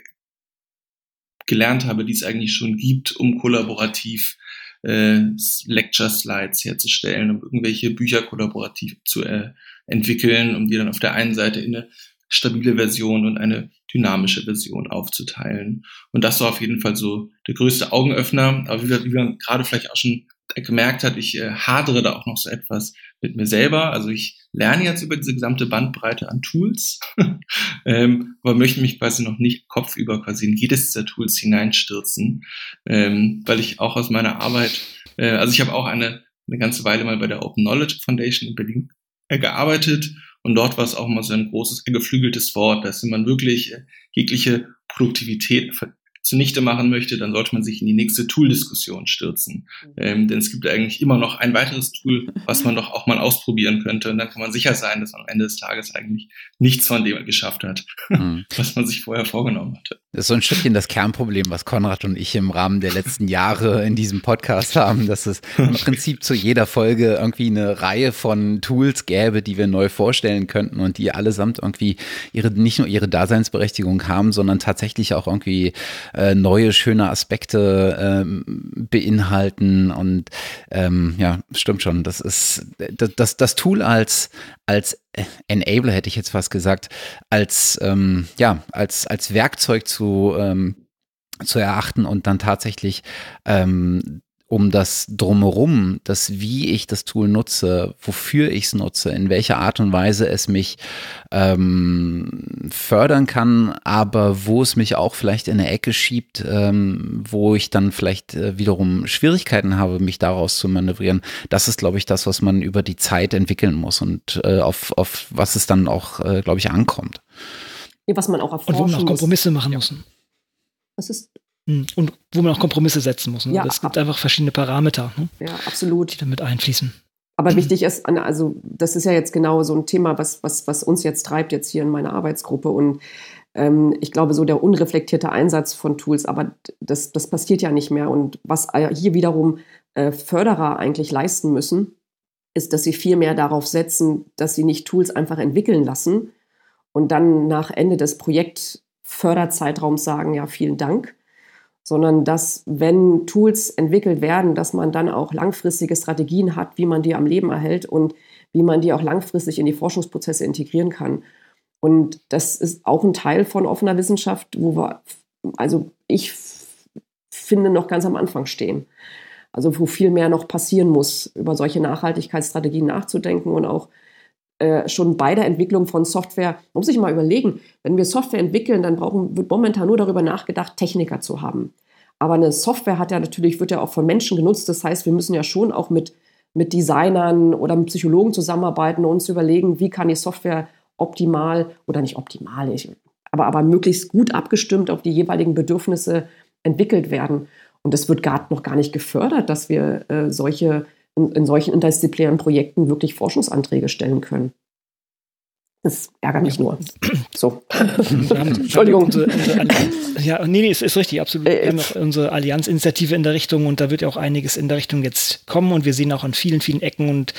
gelernt habe, die es eigentlich schon gibt, um kollaborativ äh, Lecture Slides herzustellen, um irgendwelche Bücher kollaborativ zu äh, entwickeln, um die dann auf der einen Seite in eine stabile Version und eine dynamische Version aufzuteilen. Und das war auf jeden Fall so der größte Augenöffner. Aber wie wir, wie wir gerade vielleicht auch schon gemerkt hat, ich äh, hadere da auch noch so etwas mit mir selber. Also ich lerne jetzt über diese gesamte Bandbreite an Tools, ähm, aber möchte mich quasi noch nicht kopfüber quasi in jedes dieser Tools hineinstürzen, ähm, weil ich auch aus meiner Arbeit, äh, also ich habe auch eine, eine ganze Weile mal bei der Open Knowledge Foundation in Berlin äh, gearbeitet. Und dort war es auch mal so ein großes, geflügeltes Wort, dass man wirklich äh, jegliche Produktivität zunichte machen möchte, dann sollte man sich in die nächste Tool-Diskussion stürzen. Ähm, denn es gibt eigentlich immer noch ein weiteres Tool, was man doch auch mal ausprobieren könnte. Und dann kann man sicher sein, dass man am Ende des Tages eigentlich nichts von dem geschafft hat, mhm. was man sich vorher vorgenommen hatte.
Das ist so ein Stückchen das Kernproblem, was Konrad und ich im Rahmen der letzten Jahre in diesem Podcast haben, dass es im Prinzip zu jeder Folge irgendwie eine Reihe von Tools gäbe, die wir neu vorstellen könnten und die allesamt irgendwie ihre, nicht nur ihre Daseinsberechtigung haben, sondern tatsächlich auch irgendwie äh, neue, schöne Aspekte ähm, beinhalten. Und ähm, ja, stimmt schon. Das ist das, das, das Tool als, als Enabler, hätte ich jetzt fast gesagt, als, ähm, ja, als, als Werkzeug zu, ähm, zu erachten und dann tatsächlich ähm, um das drumherum, das wie ich das Tool nutze, wofür ich es nutze, in welcher Art und Weise es mich ähm, fördern kann, aber wo es mich auch vielleicht in eine Ecke schiebt, ähm, wo ich dann vielleicht äh, wiederum Schwierigkeiten habe, mich daraus zu manövrieren. Das ist, glaube ich, das, was man über die Zeit entwickeln muss und äh, auf, auf was es dann auch, äh, glaube ich, ankommt.
Ja, was man auch erforschen
Und wo man auch Kompromisse muss. machen muss.
Was ist.
Und wo man auch Kompromisse setzen muss. Ne? Ja, es gibt einfach verschiedene Parameter, ne?
ja, absolut.
die damit einfließen.
Aber wichtig ist, also das ist ja jetzt genau so ein Thema, was, was, was uns jetzt treibt, jetzt hier in meiner Arbeitsgruppe. Und ähm, ich glaube, so der unreflektierte Einsatz von Tools, aber das, das passiert ja nicht mehr. Und was hier wiederum äh, Förderer eigentlich leisten müssen, ist, dass sie viel mehr darauf setzen, dass sie nicht Tools einfach entwickeln lassen und dann nach Ende des Projektförderzeitraums sagen, ja, vielen Dank, sondern dass, wenn Tools entwickelt werden, dass man dann auch langfristige Strategien hat, wie man die am Leben erhält und wie man die auch langfristig in die Forschungsprozesse integrieren kann. Und das ist auch ein Teil von offener Wissenschaft, wo wir, also ich finde, noch ganz am Anfang stehen. Also wo viel mehr noch passieren muss, über solche Nachhaltigkeitsstrategien nachzudenken und auch äh, schon bei der Entwicklung von Software, man muss sich mal überlegen, wenn wir Software entwickeln, dann brauchen, wird momentan nur darüber nachgedacht, Techniker zu haben. Aber eine Software hat ja natürlich, wird ja auch von Menschen genutzt. Das heißt, wir müssen ja schon auch mit, mit Designern oder mit Psychologen zusammenarbeiten und uns überlegen, wie kann die Software optimal oder nicht optimal, aber, aber möglichst gut abgestimmt auf die jeweiligen Bedürfnisse entwickelt werden. Und es wird gar, noch gar nicht gefördert, dass wir äh, solche in, in solchen interdisziplinären Projekten wirklich Forschungsanträge stellen können. Das ärgert mich nur. So.
Entschuldigung. Unsere, unsere ja, nee, nee, es ist richtig, absolut. Äh, wir haben noch unsere Allianzinitiative in der Richtung und da wird ja auch einiges in der Richtung jetzt kommen und wir sehen auch an vielen, vielen Ecken und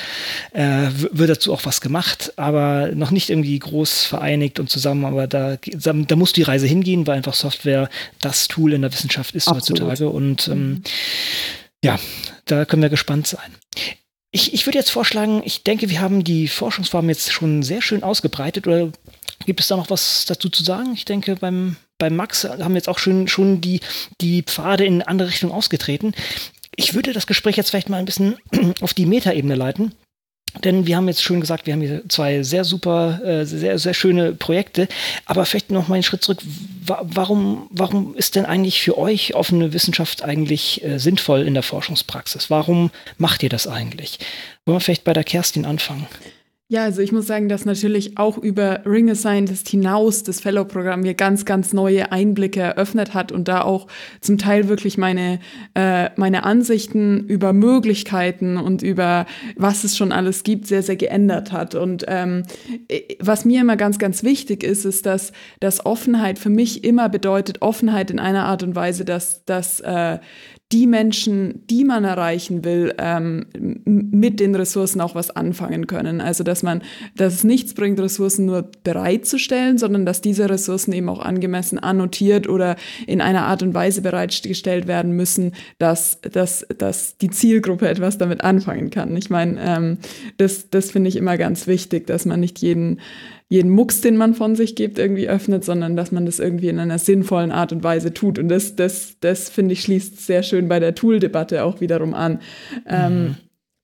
äh, wird dazu auch was gemacht, aber noch nicht irgendwie groß vereinigt und zusammen, aber da, da muss die Reise hingehen, weil einfach Software das Tool in der Wissenschaft ist absolut. heutzutage und ähm, ja, da können wir gespannt sein. Ich, ich würde jetzt vorschlagen, ich denke, wir haben die Forschungsform jetzt schon sehr schön ausgebreitet. Oder gibt es da noch was dazu zu sagen? Ich denke, beim, beim Max haben wir jetzt auch schon, schon die, die Pfade in andere Richtung ausgetreten. Ich würde das Gespräch jetzt vielleicht mal ein bisschen auf die Metaebene leiten. Denn wir haben jetzt schon gesagt, wir haben hier zwei sehr super, äh, sehr, sehr schöne Projekte. Aber vielleicht noch mal einen Schritt zurück. Warum, warum ist denn eigentlich für euch offene Wissenschaft eigentlich äh, sinnvoll in der Forschungspraxis? Warum macht ihr das eigentlich? Wollen wir vielleicht bei der Kerstin anfangen?
Ja, also ich muss sagen, dass natürlich auch über Ring Scientist hinaus das Fellow-Programm mir ganz, ganz neue Einblicke eröffnet hat und da auch zum Teil wirklich meine, äh, meine Ansichten über Möglichkeiten und über was es schon alles gibt, sehr, sehr geändert hat. Und ähm, was mir immer ganz, ganz wichtig ist, ist, dass, dass Offenheit für mich immer bedeutet, Offenheit in einer Art und Weise, dass, dass äh, die Menschen, die man erreichen will, ähm, mit den Ressourcen auch was anfangen können. Also dass man, dass es nichts bringt, Ressourcen nur bereitzustellen, sondern dass diese Ressourcen eben auch angemessen annotiert oder in einer Art und Weise bereitgestellt werden müssen, dass, dass, dass die Zielgruppe etwas damit anfangen kann. Ich meine, ähm, das, das finde ich immer ganz wichtig, dass man nicht jeden jeden Mucks, den man von sich gibt, irgendwie öffnet, sondern dass man das irgendwie in einer sinnvollen Art und Weise tut. Und das, das, das finde ich, schließt sehr schön bei der Tool-Debatte auch wiederum an. Ähm, mhm. Ähm,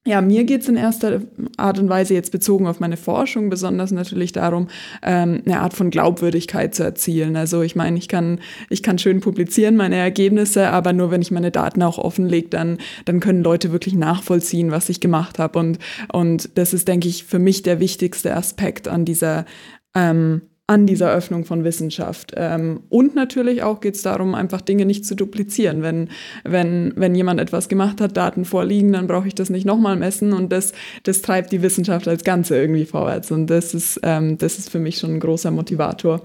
ja, mir geht's in erster Art und Weise jetzt bezogen auf meine Forschung besonders natürlich darum, ähm, eine Art von Glaubwürdigkeit zu erzielen. Also ich meine, ich kann, ich kann schön publizieren meine Ergebnisse, aber nur wenn ich meine Daten auch offenlege, dann, dann können Leute wirklich nachvollziehen, was ich gemacht habe. Und, und das ist, denke ich, für mich der wichtigste Aspekt an dieser ähm, an dieser Öffnung von Wissenschaft. Ähm, und natürlich auch geht es darum, einfach Dinge nicht zu duplizieren. Wenn, wenn, wenn jemand etwas gemacht hat, Daten vorliegen, dann brauche ich das nicht nochmal messen und das, das treibt die Wissenschaft als Ganze irgendwie vorwärts. Und das ist, ähm, das ist für mich schon ein großer Motivator.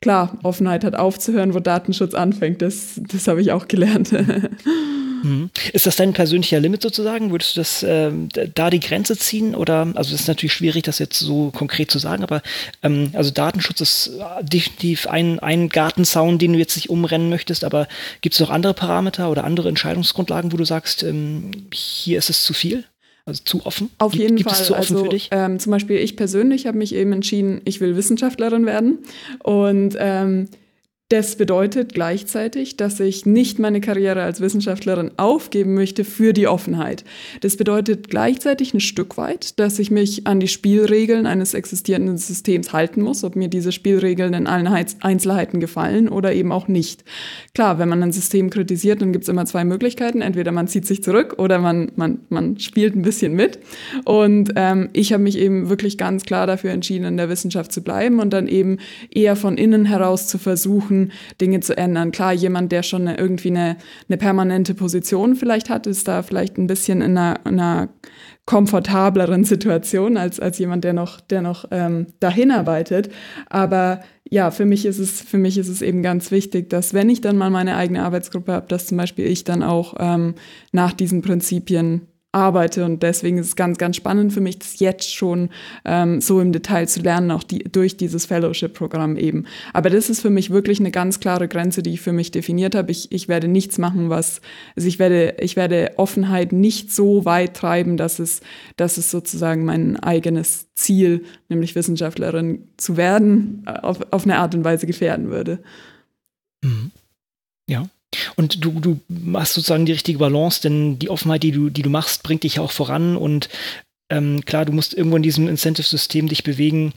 Klar, Offenheit hat aufzuhören, wo Datenschutz anfängt. Das, das habe ich auch gelernt.
Mhm. Ist das dein persönlicher Limit sozusagen? Würdest du das äh, da die Grenze ziehen? Oder, also das ist natürlich schwierig, das jetzt so konkret zu sagen, aber ähm, also Datenschutz ist definitiv ein, ein Gartenzaun, den du jetzt nicht umrennen möchtest, aber gibt es noch andere Parameter oder andere Entscheidungsgrundlagen, wo du sagst, ähm, hier ist es zu viel? Also zu offen?
Auf jeden gibt, Fall. Es zu offen also, für dich? Ähm, zum Beispiel ich persönlich habe mich eben entschieden, ich will Wissenschaftlerin werden. Und ähm, das bedeutet gleichzeitig, dass ich nicht meine Karriere als Wissenschaftlerin aufgeben möchte für die Offenheit. Das bedeutet gleichzeitig ein Stück weit, dass ich mich an die Spielregeln eines existierenden Systems halten muss, ob mir diese Spielregeln in allen Einzelheiten gefallen oder eben auch nicht. Klar, wenn man ein System kritisiert, dann gibt es immer zwei Möglichkeiten. Entweder man zieht sich zurück oder man, man, man spielt ein bisschen mit. Und ähm, ich habe mich eben wirklich ganz klar dafür entschieden, in der Wissenschaft zu bleiben und dann eben eher von innen heraus zu versuchen, versuchen, Dinge zu ändern. Klar, jemand, der schon eine, irgendwie eine, eine permanente Position vielleicht hat, ist da vielleicht ein bisschen in einer, in einer komfortableren Situation als, als jemand, der noch, der noch ähm, dahin arbeitet. Aber ja, für mich ist es, für mich ist es eben ganz wichtig, dass wenn ich dann mal meine eigene Arbeitsgruppe habe, dass zum Beispiel ich dann auch ähm, nach diesen Prinzipien arbeite. Und deswegen ist es ganz, ganz spannend für mich, das jetzt schon ähm, so im Detail zu lernen, auch die, durch dieses Fellowship-Programm eben. Aber das ist für mich wirklich eine ganz klare Grenze, die ich für mich definiert habe. Ich, ich werde nichts machen, was, also ich werde, ich werde Offenheit nicht so weit treiben, dass es, dass es sozusagen mein eigenes Ziel, nämlich Wissenschaftlerin zu werden, auf, auf eine Art und Weise gefährden würde.
Mhm. Ja, und du, du machst sozusagen die richtige Balance, denn die Offenheit, die du, die du machst, bringt dich ja auch voran. Und ähm, klar, du musst irgendwo in diesem Incentive-System dich bewegen,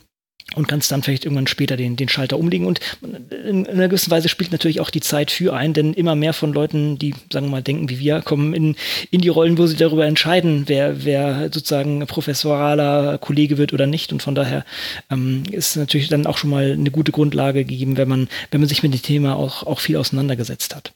und kannst dann vielleicht irgendwann später den, den Schalter umlegen. Und in, einer gewissen Weise spielt natürlich auch die Zeit für ein, denn immer mehr von Leuten, die, sagen wir mal, denken wie wir, kommen in, in die Rollen, wo sie darüber entscheiden, wer, wer sozusagen professoraler Kollege wird oder nicht. Und von daher ähm, ist natürlich dann auch schon mal eine gute Grundlage gegeben, wenn man, wenn man sich mit dem Thema auch, auch viel auseinandergesetzt hat.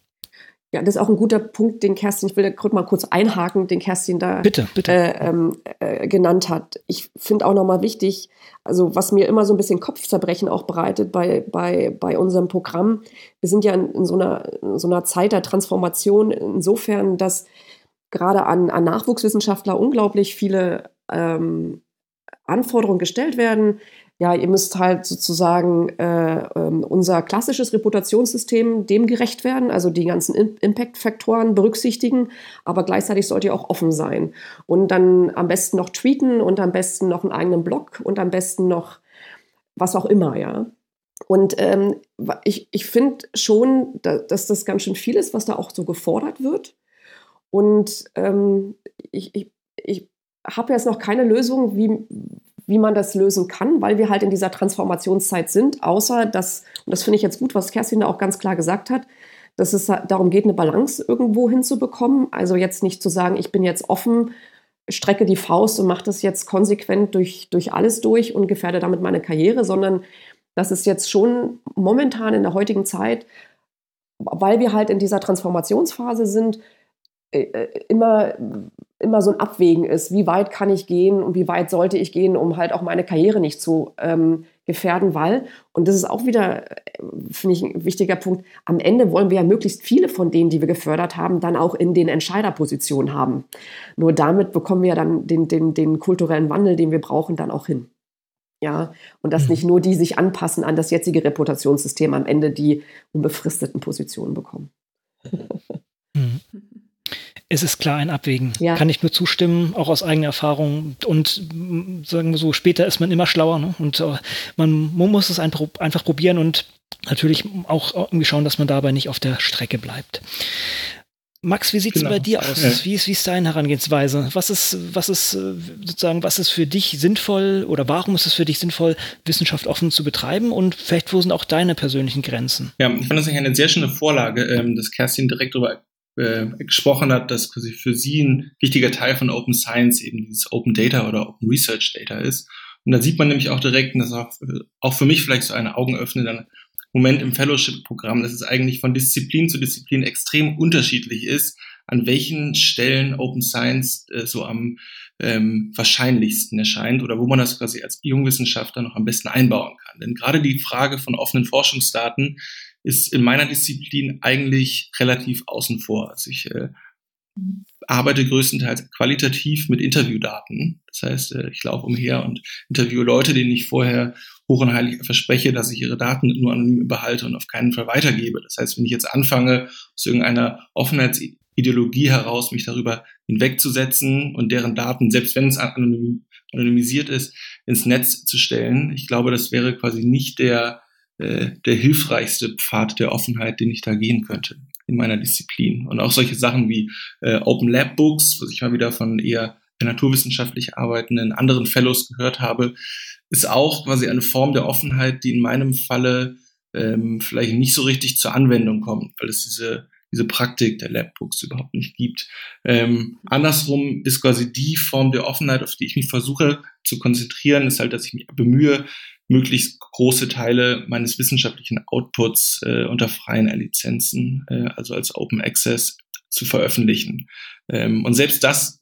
Ja, das ist auch ein guter Punkt, den Kerstin, ich will da mal kurz einhaken, den Kerstin da
bitte, bitte.
Äh, ähm, äh, genannt hat. Ich finde auch nochmal wichtig, also was mir immer so ein bisschen Kopfzerbrechen auch bereitet bei, bei, bei unserem Programm. Wir sind ja in, in, so, einer, in so einer Zeit der Transformation insofern, dass gerade an, an Nachwuchswissenschaftler unglaublich viele ähm, Anforderungen gestellt werden ja, ihr müsst halt sozusagen äh, ähm, unser klassisches Reputationssystem dem gerecht werden, also die ganzen Impact-Faktoren berücksichtigen, aber gleichzeitig sollt ihr auch offen sein. Und dann am besten noch tweeten und am besten noch einen eigenen Blog und am besten noch was auch immer, ja. Und ähm, ich, ich finde schon, dass das ganz schön viel ist, was da auch so gefordert wird. Und ähm, ich, ich, ich habe jetzt noch keine Lösung, wie, wie man das lösen kann, weil wir halt in dieser Transformationszeit sind, außer dass, und das finde ich jetzt gut, was Kerstin da auch ganz klar gesagt hat, dass es darum geht, eine Balance irgendwo hinzubekommen. Also jetzt nicht zu sagen, ich bin jetzt offen, strecke die Faust und mache das jetzt konsequent durch, durch alles durch und gefährde damit meine Karriere, sondern das ist jetzt schon momentan in der heutigen Zeit, weil wir halt in dieser Transformationsphase sind, äh, äh, immer, immer so ein Abwägen ist, wie weit kann ich gehen und wie weit sollte ich gehen, um halt auch meine Karriere nicht zu ähm, gefährden, weil, und das ist auch wieder, äh, finde ich, ein wichtiger Punkt, am Ende wollen wir ja möglichst viele von denen, die wir gefördert haben, dann auch in den Entscheiderpositionen haben. Nur damit bekommen wir dann den, den, den kulturellen Wandel, den wir brauchen, dann auch hin. Ja, und dass mhm. nicht nur die sich anpassen an das jetzige Reputationssystem am Ende die unbefristeten Positionen bekommen.
Es ist klar ein Abwägen. Ja. Kann ich nur zustimmen, auch aus eigener Erfahrung. Und mm, sagen wir so, später ist man immer schlauer. Ne? Und uh, man, man, muss es einfach, probieren und natürlich auch irgendwie schauen, dass man dabei nicht auf der Strecke bleibt. Max, wie sieht es genau. bei dir aus? Ja. Wie, ist, wie ist deine Herangehensweise? Was ist, was ist äh, sozusagen, was ist für dich sinnvoll oder warum ist es für dich sinnvoll, Wissenschaft offen zu betreiben? Und vielleicht, wo sind auch deine persönlichen Grenzen?
Ja, ich fand das eigentlich eine sehr schöne Vorlage, ähm, dass Kerstin direkt darüber äh, gesprochen hat, dass quasi für sie ein wichtiger Teil von Open Science eben dieses Open Data oder Open Research Data ist. Und da sieht man nämlich auch direkt, und das ist auch, auch für mich vielleicht so eine augenöffnende Moment im Fellowship-Programm, dass es eigentlich von Disziplin zu Disziplin extrem unterschiedlich ist, an welchen Stellen Open Science äh, so am ähm, wahrscheinlichsten erscheint oder wo man das quasi als Jungwissenschaftler noch am besten einbauen kann. Denn gerade die Frage von offenen Forschungsdaten ist in meiner Disziplin eigentlich relativ außen vor. Also ich äh, arbeite größtenteils qualitativ mit Interviewdaten. Das heißt, äh, ich laufe umher und interviewe Leute, denen ich vorher hoch und heilig verspreche, dass ich ihre Daten nur anonym behalte und auf keinen Fall weitergebe. Das heißt, wenn ich jetzt anfange, aus irgendeiner Offenheitsideologie heraus mich darüber hinwegzusetzen und deren Daten, selbst wenn es anonym, anonymisiert ist, ins Netz zu stellen, ich glaube, das wäre quasi nicht der, äh, der hilfreichste Pfad der Offenheit, den ich da gehen könnte in meiner Disziplin. Und auch solche Sachen wie äh, Open Lab Books, was ich mal wieder von eher naturwissenschaftlich arbeitenden anderen Fellows gehört habe, ist auch quasi eine Form der Offenheit, die in meinem Falle ähm, vielleicht nicht so richtig zur Anwendung kommt, weil es diese, diese Praktik der Labbooks überhaupt nicht gibt. Ähm, andersrum ist quasi die Form der Offenheit, auf die ich mich versuche zu konzentrieren, ist halt, dass ich mich bemühe, möglichst große Teile meines wissenschaftlichen Outputs äh, unter freien Lizenzen, äh, also als Open Access, zu veröffentlichen. Ähm, und selbst das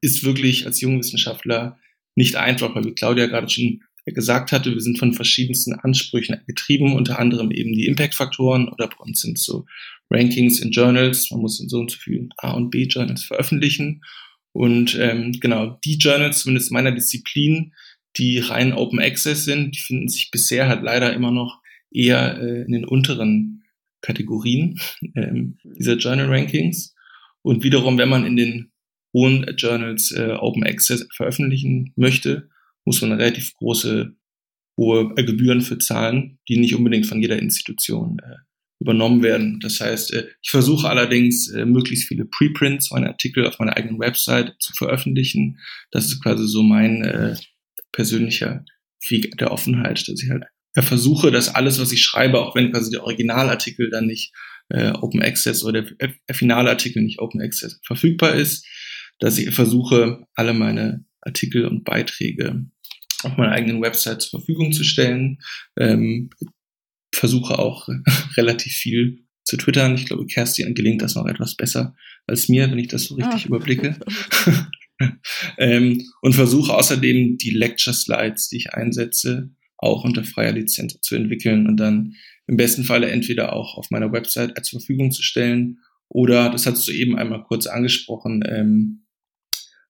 ist wirklich als Jungwissenschaftler nicht einfach, weil wie Claudia gerade schon gesagt hatte, wir sind von verschiedensten Ansprüchen getrieben, unter anderem eben die Impact-Faktoren oder bei uns sind so Rankings in Journals, man muss in so und so vielen A- und B-Journals veröffentlichen. Und ähm, genau, die Journals, zumindest meiner Disziplin, die rein Open Access sind, die finden sich bisher halt leider immer noch eher äh, in den unteren Kategorien ähm, dieser Journal Rankings. Und wiederum, wenn man in den hohen Journals äh, Open Access veröffentlichen möchte, muss man relativ große hohe äh, Gebühren für zahlen, die nicht unbedingt von jeder Institution äh, übernommen werden. Das heißt, äh, ich versuche allerdings äh, möglichst viele Preprints meiner Artikel auf meiner eigenen Website zu veröffentlichen. Das ist quasi so mein äh, persönlicher Weg der Offenheit, dass ich halt versuche, dass alles, was ich schreibe, auch wenn quasi der Originalartikel dann nicht äh, Open Access oder der, finale Artikel nicht Open Access verfügbar ist, dass ich versuche, alle meine Artikel und Beiträge auf meiner eigenen Website zur Verfügung zu stellen. Ähm, versuche auch relativ viel zu twittern. Ich glaube, Kerstin gelingt das noch etwas besser als mir, wenn ich das so richtig ah. überblicke. ähm, und versuche außerdem die Lecture Slides, die ich einsetze, auch unter freier Lizenz zu entwickeln und dann im besten Falle entweder auch auf meiner Website zur Verfügung zu stellen oder, das hast du eben einmal kurz angesprochen, ähm,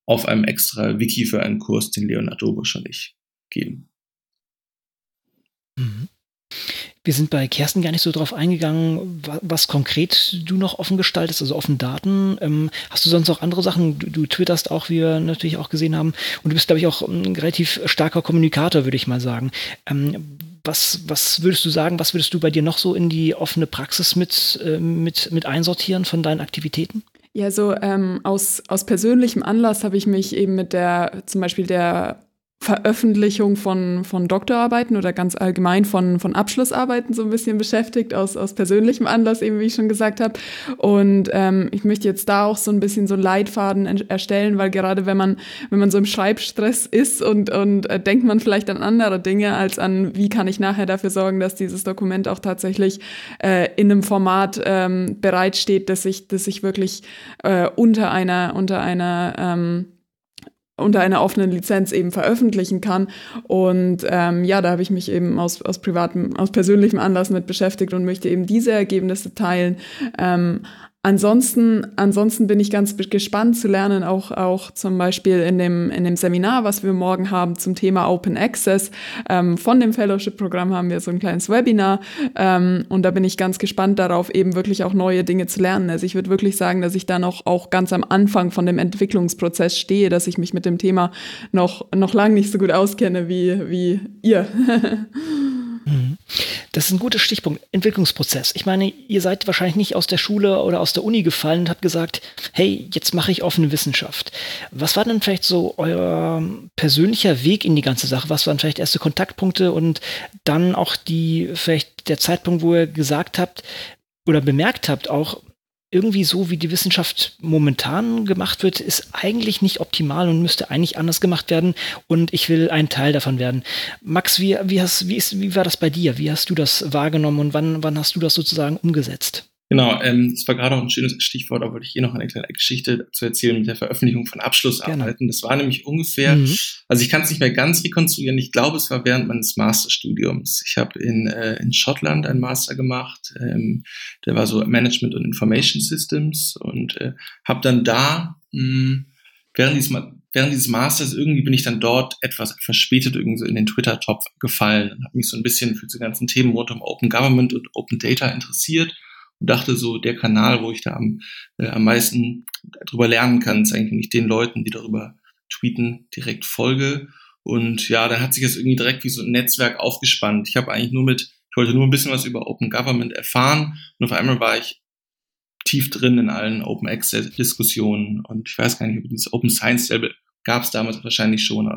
auf einem extra Wiki für einen Kurs, den Leonardo Dobusch und ich geben.
Mhm. Wir sind bei Kerstin gar nicht so drauf eingegangen, was, was konkret du noch offen gestaltest, also offen Daten. Ähm, hast du sonst noch andere Sachen? Du, du, twitterst auch, wie wir natürlich auch gesehen haben. Und du bist, glaube ich, auch ein relativ starker Kommunikator, würde ich mal sagen. Ähm, was, was würdest du sagen, was würdest du bei dir noch so in die offene Praxis mit, äh, mit, mit einsortieren von deinen Aktivitäten?
Ja, so ähm, aus, aus persönlichem Anlass habe ich mich eben mit der, zum Beispiel der Veröffentlichung von, von Doktorarbeiten oder ganz allgemein von, von Abschlussarbeiten so ein bisschen beschäftigt, aus, aus persönlichem Anlass, eben wie ich schon gesagt habe. Und ähm, ich möchte jetzt da auch so ein bisschen so Leitfaden erstellen, weil gerade wenn man, wenn man so im Schreibstress ist und, und äh, denkt man vielleicht an andere Dinge als an, wie kann ich nachher dafür sorgen, dass dieses Dokument auch tatsächlich äh, in einem Format ähm, bereitsteht, dass ich, dass ich wirklich äh, unter einer, unter einer ähm, unter einer offenen Lizenz eben veröffentlichen kann. Und ähm, ja, da habe ich mich eben aus, aus privatem, aus persönlichem Anlass mit beschäftigt und möchte eben diese Ergebnisse teilen. Ähm, Ansonsten, ansonsten bin ich ganz gespannt zu lernen, auch, auch zum Beispiel in dem, in dem Seminar, was wir morgen haben zum Thema Open Access. Ähm, von dem Fellowship-Programm haben wir so ein kleines Webinar ähm, und da bin ich ganz gespannt darauf, eben wirklich auch neue Dinge zu lernen. Also ich würde wirklich sagen, dass ich da noch auch ganz am Anfang von dem Entwicklungsprozess stehe, dass ich mich mit dem Thema noch, noch lange nicht so gut auskenne wie, wie ihr.
Das ist ein guter Stichpunkt. Entwicklungsprozess. Ich meine, ihr seid wahrscheinlich nicht aus der Schule oder aus der Uni gefallen und habt gesagt, hey, jetzt mache ich offene Wissenschaft. Was war denn vielleicht so euer persönlicher Weg in die ganze Sache? Was waren vielleicht erste Kontaktpunkte und dann auch die, vielleicht der Zeitpunkt, wo ihr gesagt habt oder bemerkt habt auch, irgendwie so, wie die Wissenschaft momentan gemacht wird, ist eigentlich nicht optimal und müsste eigentlich anders gemacht werden. Und ich will ein Teil davon werden. Max, wie, wie, hast, wie, ist, wie war das bei dir? Wie hast du das wahrgenommen und wann, wann hast du das sozusagen umgesetzt?
Genau, ähm, das war gerade auch ein schönes Stichwort, da wollte ich hier noch eine kleine Geschichte zu erzählen mit der Veröffentlichung von Abschlussarbeiten. Genau. Das war nämlich ungefähr, mhm. also ich kann es nicht mehr ganz rekonstruieren, ich glaube, es war während meines Masterstudiums. Ich habe in, äh, in Schottland einen Master gemacht, ähm, der war so Management und Information Systems und äh, habe dann da mh, hm, während dieses während dieses Masters irgendwie bin ich dann dort etwas verspätet irgendwie so in den Twitter-Topf gefallen und habe mich so ein bisschen für diese ganzen Themen rund um Open Government und Open Data interessiert und dachte so, der Kanal, wo ich da am, äh, am meisten drüber lernen kann, ist eigentlich, ich den Leuten, die darüber tweeten, direkt folge. Und ja, dann hat sich das irgendwie direkt wie so ein Netzwerk aufgespannt. Ich habe eigentlich nur mit, ich wollte nur ein bisschen was über Open Government erfahren und auf einmal war ich tief drin in allen Open Access Diskussionen und ich weiß gar nicht, ob dieses Open Science Label gab es damals wahrscheinlich schon.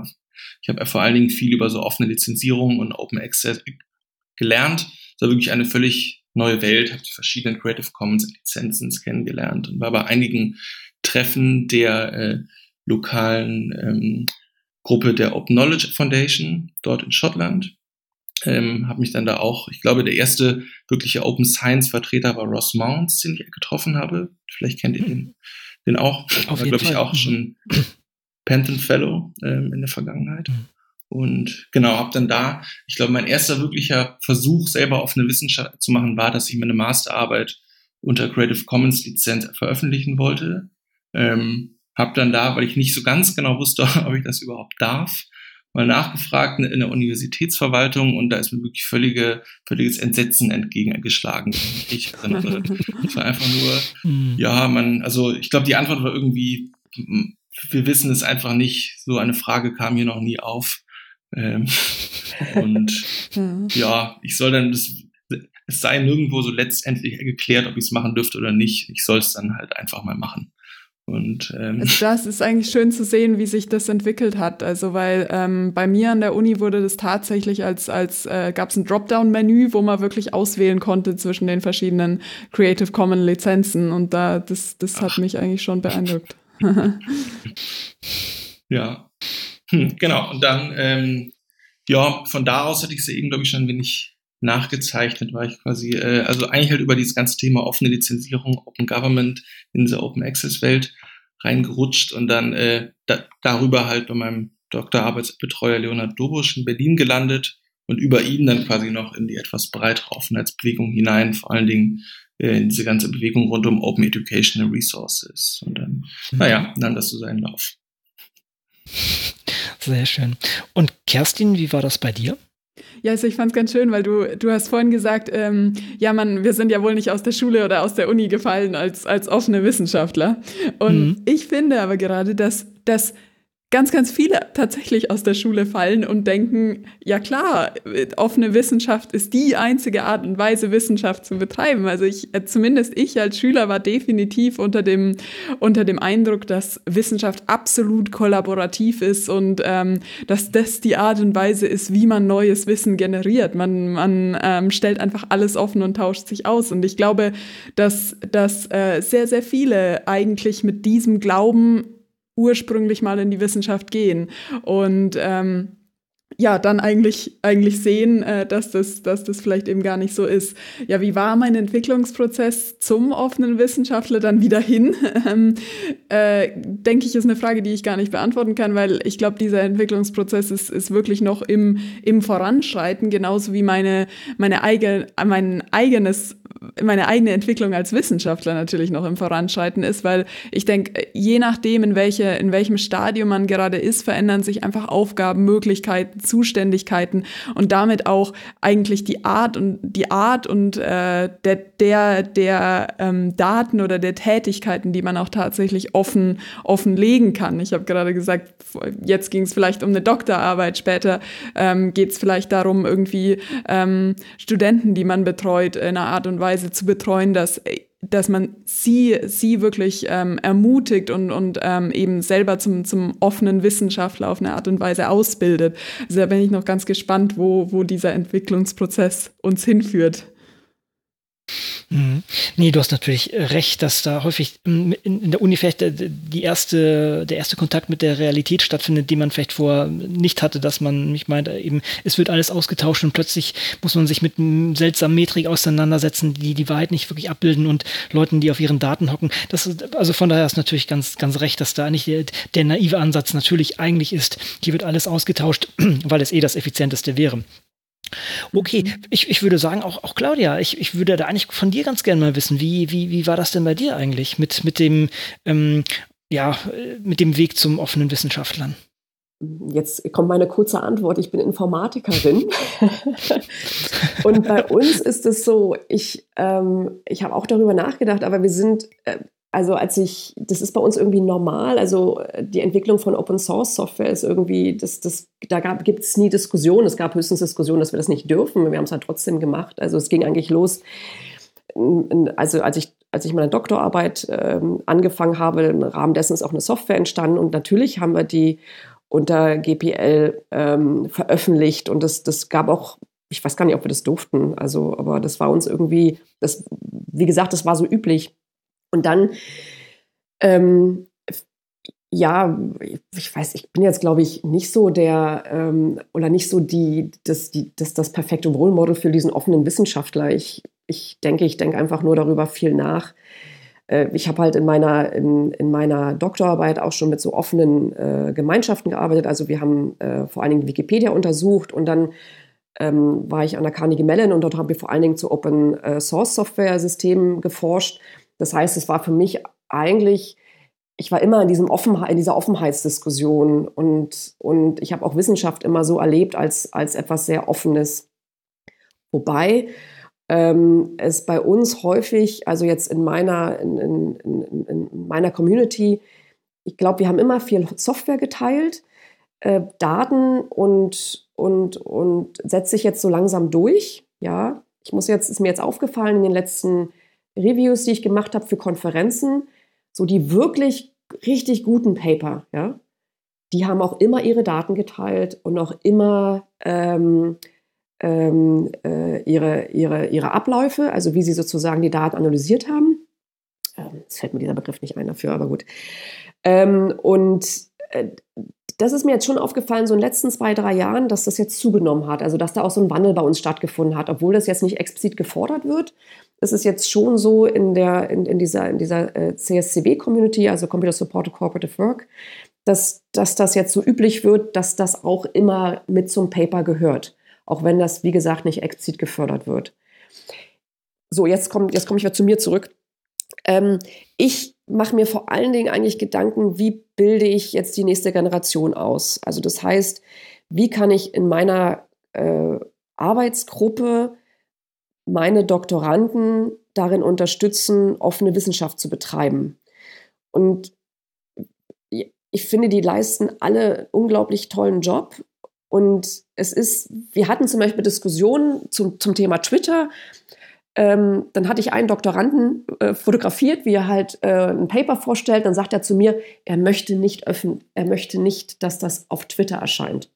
Ich habe vor allen Dingen viel über so offene Lizenzierung und Open Access gelernt. Das war wirklich eine völlig neue Welt, habe die verschiedenen Creative Commons Lizenzen kennengelernt und war bei einigen Treffen der äh, lokalen ähm, Gruppe der Open Knowledge Foundation dort in Schottland. Ähm, habe mich dann da auch, ich glaube, der erste wirkliche Open Science Vertreter war Ross Mounts, den ich getroffen habe. Vielleicht kennt ihr den, den auch. Auf war, glaube ich, auch schon Pantheon Fellow ähm, in der Vergangenheit. Mhm. Und genau, habe dann da, ich glaube, mein erster wirklicher Versuch, selber offene Wissenschaft zu machen, war, dass ich meine Masterarbeit unter Creative Commons Lizenz veröffentlichen wollte. Ähm, habe dann da, weil ich nicht so ganz genau wusste, ob ich das überhaupt darf, mal nachgefragt in der Universitätsverwaltung und da ist mir wirklich völlige, völliges Entsetzen entgegengeschlagen. Ich erinnere. Es war einfach nur, mhm. ja, man, also ich glaube, die Antwort war irgendwie, wir wissen es einfach nicht. So eine Frage kam hier noch nie auf. Ähm, und ja. ja, ich soll dann das, es sei nirgendwo so letztendlich geklärt, ob ich es machen dürfte oder nicht. Ich soll es dann halt einfach mal machen. Und, ähm,
also das ist eigentlich schön zu sehen, wie sich das entwickelt hat. Also weil ähm, bei mir an der Uni wurde das tatsächlich als, als äh, gab es ein Dropdown-Menü, wo man wirklich auswählen konnte zwischen den verschiedenen Creative Commons Lizenzen. Und da das, das hat mich eigentlich schon beeindruckt.
ja. Hm, genau, und dann, ähm, ja, von da aus hatte ich es eben, glaube ich, schon ein wenig nachgezeichnet, war ich quasi, äh, also eigentlich halt über dieses ganze Thema offene Lizenzierung, Open Government in diese Open Access Welt reingerutscht und dann äh, da, darüber halt bei meinem Doktorarbeitsbetreuer Leonhard Dobusch in Berlin gelandet und über ihn dann quasi noch in die etwas breitere Offenheitsbewegung hinein, vor allen Dingen äh, in diese ganze Bewegung rund um Open Educational Resources. Und dann, mhm. naja, nahm das so seinen Lauf.
Sehr schön. Und Kerstin, wie war das bei dir?
Ja, also ich fand es ganz schön, weil du, du hast vorhin gesagt, ähm, ja, man, wir sind ja wohl nicht aus der Schule oder aus der Uni gefallen als, als offene Wissenschaftler. Und mhm. ich finde aber gerade, dass, dass ganz, ganz viele tatsächlich aus der Schule fallen und denken, ja klar, offene Wissenschaft ist die einzige Art und Weise, Wissenschaft zu betreiben. Also ich, äh, zumindest ich als Schüler war definitiv unter dem, unter dem Eindruck, dass Wissenschaft absolut kollaborativ ist und ähm, dass das die Art und Weise ist, wie man neues Wissen generiert. Man, man ähm, stellt einfach alles offen und tauscht sich aus. Und ich glaube, dass, dass äh, sehr, sehr viele eigentlich mit diesem Glauben ursprünglich mal in die Wissenschaft gehen und ähm, ja, dann eigentlich, eigentlich sehen, äh, dass, das, dass das vielleicht eben gar nicht so ist. Ja, wie war mein Entwicklungsprozess zum offenen Wissenschaftler dann wieder hin? Ähm, äh, denke ich, ist eine Frage, die ich gar nicht beantworten kann, weil ich glaube, dieser Entwicklungsprozess ist, ist wirklich noch im, im Voranschreiten, genauso wie meine, meine eigene, mein eigenes meine eigene Entwicklung als Wissenschaftler natürlich noch im Voranschreiten ist, weil ich denke, je nachdem, in, welche, in welchem Stadium man gerade ist, verändern sich einfach Aufgaben, Möglichkeiten, Zuständigkeiten und damit auch eigentlich die Art und die Art und äh, der, der, der ähm, Daten oder der Tätigkeiten, die man auch tatsächlich offen, offenlegen kann. Ich habe gerade gesagt, jetzt ging es vielleicht um eine Doktorarbeit, später ähm, geht es vielleicht darum, irgendwie ähm, Studenten, die man betreut, in einer Art und Weise zu betreuen, dass, dass man sie, sie wirklich ähm, ermutigt und, und ähm, eben selber zum, zum offenen Wissenschaftler auf eine Art und Weise ausbildet. Also da bin ich noch ganz gespannt, wo, wo dieser Entwicklungsprozess uns hinführt.
Mhm. Nee, du hast natürlich äh, recht, dass da häufig in, in der Uni vielleicht die erste, der erste Kontakt mit der Realität stattfindet, die man vielleicht vorher nicht hatte, dass man mich meint, äh, eben, es wird alles ausgetauscht und plötzlich muss man sich mit einem seltsamen Metrik auseinandersetzen, die die Wahrheit nicht wirklich abbilden und Leuten, die auf ihren Daten hocken. Das ist, also von daher ist natürlich ganz, ganz recht, dass da eigentlich der, der naive Ansatz natürlich eigentlich ist, hier wird alles ausgetauscht, weil es eh das effizienteste wäre. Okay, ich, ich würde sagen, auch, auch Claudia, ich, ich würde da eigentlich von dir ganz gerne mal wissen, wie, wie, wie war das denn bei dir eigentlich mit, mit dem, ähm, ja, mit dem Weg zum offenen Wissenschaftlern?
Jetzt kommt meine kurze Antwort. Ich bin Informatikerin. und bei uns ist es so, ich, ähm, ich habe auch darüber nachgedacht, aber wir sind, äh, also als ich, das ist bei uns irgendwie normal, also äh, die Entwicklung von Open Source Software ist irgendwie, das, das, da gibt es nie Diskussionen. Es gab höchstens Diskussionen, dass wir das nicht dürfen. Wir haben es halt trotzdem gemacht. Also es ging eigentlich los, also als ich, als ich meine Doktorarbeit ähm, angefangen habe, im Rahmen dessen ist auch eine Software entstanden und natürlich haben wir die unter GPL ähm, veröffentlicht und das, das gab auch ich weiß gar nicht, ob wir das durften. Also, aber das war uns irgendwie, das, wie gesagt, das war so üblich. Und dann, ähm, ja, ich weiß, ich bin jetzt, glaube ich, nicht so der ähm, oder nicht so die, das, die, das, das perfekte Role Model für diesen offenen Wissenschaftler. Ich, ich denke, ich denke einfach nur darüber viel nach. Äh, ich habe halt in meiner, in, in meiner Doktorarbeit auch schon mit so offenen äh, Gemeinschaften gearbeitet. Also wir haben äh, vor allen Dingen Wikipedia untersucht und dann ähm, war ich an der Carnegie Mellon und dort haben wir vor allen Dingen zu Open äh, Source Software Systemen geforscht. Das heißt, es war für mich eigentlich, ich war immer in, diesem Offenheit, in dieser Offenheitsdiskussion und, und ich habe auch Wissenschaft immer so erlebt als, als etwas sehr Offenes. Wobei ähm, es bei uns häufig, also jetzt in meiner, in, in, in, in meiner Community, ich glaube, wir haben immer viel Software geteilt, äh, Daten und, und, und setzt sich jetzt so langsam durch. Ja, ich muss jetzt, ist mir jetzt aufgefallen in den letzten Reviews, die ich gemacht habe für Konferenzen, so die wirklich richtig guten Paper, ja, die haben auch immer ihre Daten geteilt und auch immer ähm, ähm, äh, ihre, ihre, ihre Abläufe, also wie sie sozusagen die Daten analysiert haben. Ähm, jetzt fällt mir dieser Begriff nicht ein dafür, aber gut. Ähm, und das ist mir jetzt schon aufgefallen, so in den letzten zwei, drei Jahren, dass das jetzt zugenommen hat. Also, dass da auch so ein Wandel bei uns stattgefunden hat, obwohl das jetzt nicht explizit gefordert wird. Es ist jetzt schon so in, der, in, in dieser, in dieser äh, CSCW-Community, also Computer Supported Cooperative Work, dass, dass das jetzt so üblich wird, dass das auch immer mit zum Paper gehört. Auch wenn das, wie gesagt, nicht explizit gefördert wird. So, jetzt komme jetzt komm ich wieder zu mir zurück. Ähm, ich mache mir vor allen Dingen eigentlich Gedanken, wie bilde ich jetzt die nächste Generation aus? Also das heißt, wie kann ich in meiner äh, Arbeitsgruppe meine Doktoranden darin unterstützen, offene Wissenschaft zu betreiben? Und ich finde, die leisten alle unglaublich tollen Job. Und es ist, wir hatten zum Beispiel Diskussionen zum, zum Thema Twitter. Ähm, dann hatte ich einen Doktoranden äh, fotografiert, wie er halt äh, ein Paper vorstellt. Dann sagt er zu mir, er möchte nicht öffnen, er möchte nicht, dass das auf Twitter erscheint.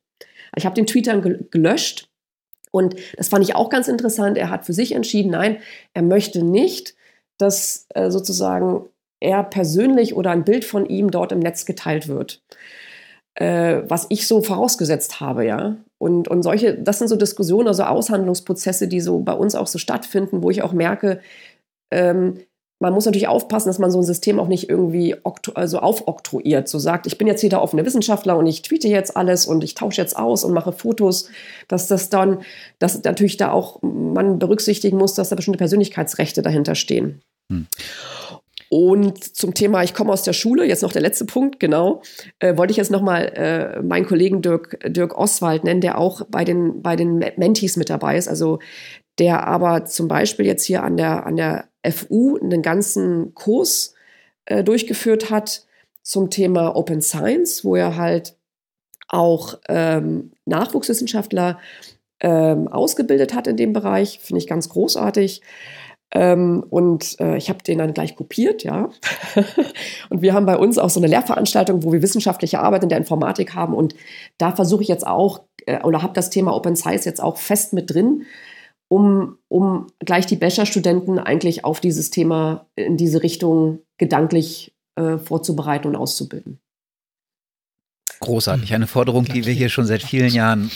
Ich habe den dann gelöscht und das fand ich auch ganz interessant. Er hat für sich entschieden, nein, er möchte nicht, dass äh, sozusagen er persönlich oder ein Bild von ihm dort im Netz geteilt wird. Äh, was ich so vorausgesetzt habe, ja. Und, und solche, das sind so Diskussionen, also Aushandlungsprozesse, die so bei uns auch so stattfinden, wo ich auch merke, ähm, man muss natürlich aufpassen, dass man so ein System auch nicht irgendwie also aufoktroyiert, so sagt, ich bin jetzt hier der offene Wissenschaftler und ich tweete jetzt alles und ich tausche jetzt aus und mache Fotos, dass das dann, dass natürlich da auch man berücksichtigen muss, dass da bestimmte Persönlichkeitsrechte dahinter stehen. Hm. Und zum Thema, ich komme aus der Schule, jetzt noch der letzte Punkt, genau, äh, wollte ich jetzt nochmal äh, meinen Kollegen Dirk, Dirk Oswald nennen, der auch bei den, bei den Mentees mit dabei ist, also der aber zum Beispiel jetzt hier an der, an der FU einen ganzen Kurs äh, durchgeführt hat zum Thema Open Science, wo er halt auch ähm, Nachwuchswissenschaftler ähm, ausgebildet hat in dem Bereich, finde ich ganz großartig. Ähm, und äh, ich habe den dann gleich kopiert, ja. und wir haben bei uns auch so eine Lehrveranstaltung, wo wir wissenschaftliche Arbeit in der Informatik haben. Und da versuche ich jetzt auch, äh, oder habe das Thema Open Science jetzt auch fest mit drin. um, um gleich die Bachelorstudenten eigentlich auf dieses Thema in diese Richtung gedanklich äh, vorzubereiten und auszubilden.
Großartig, eine Forderung, die wir hier schon seit vielen Jahren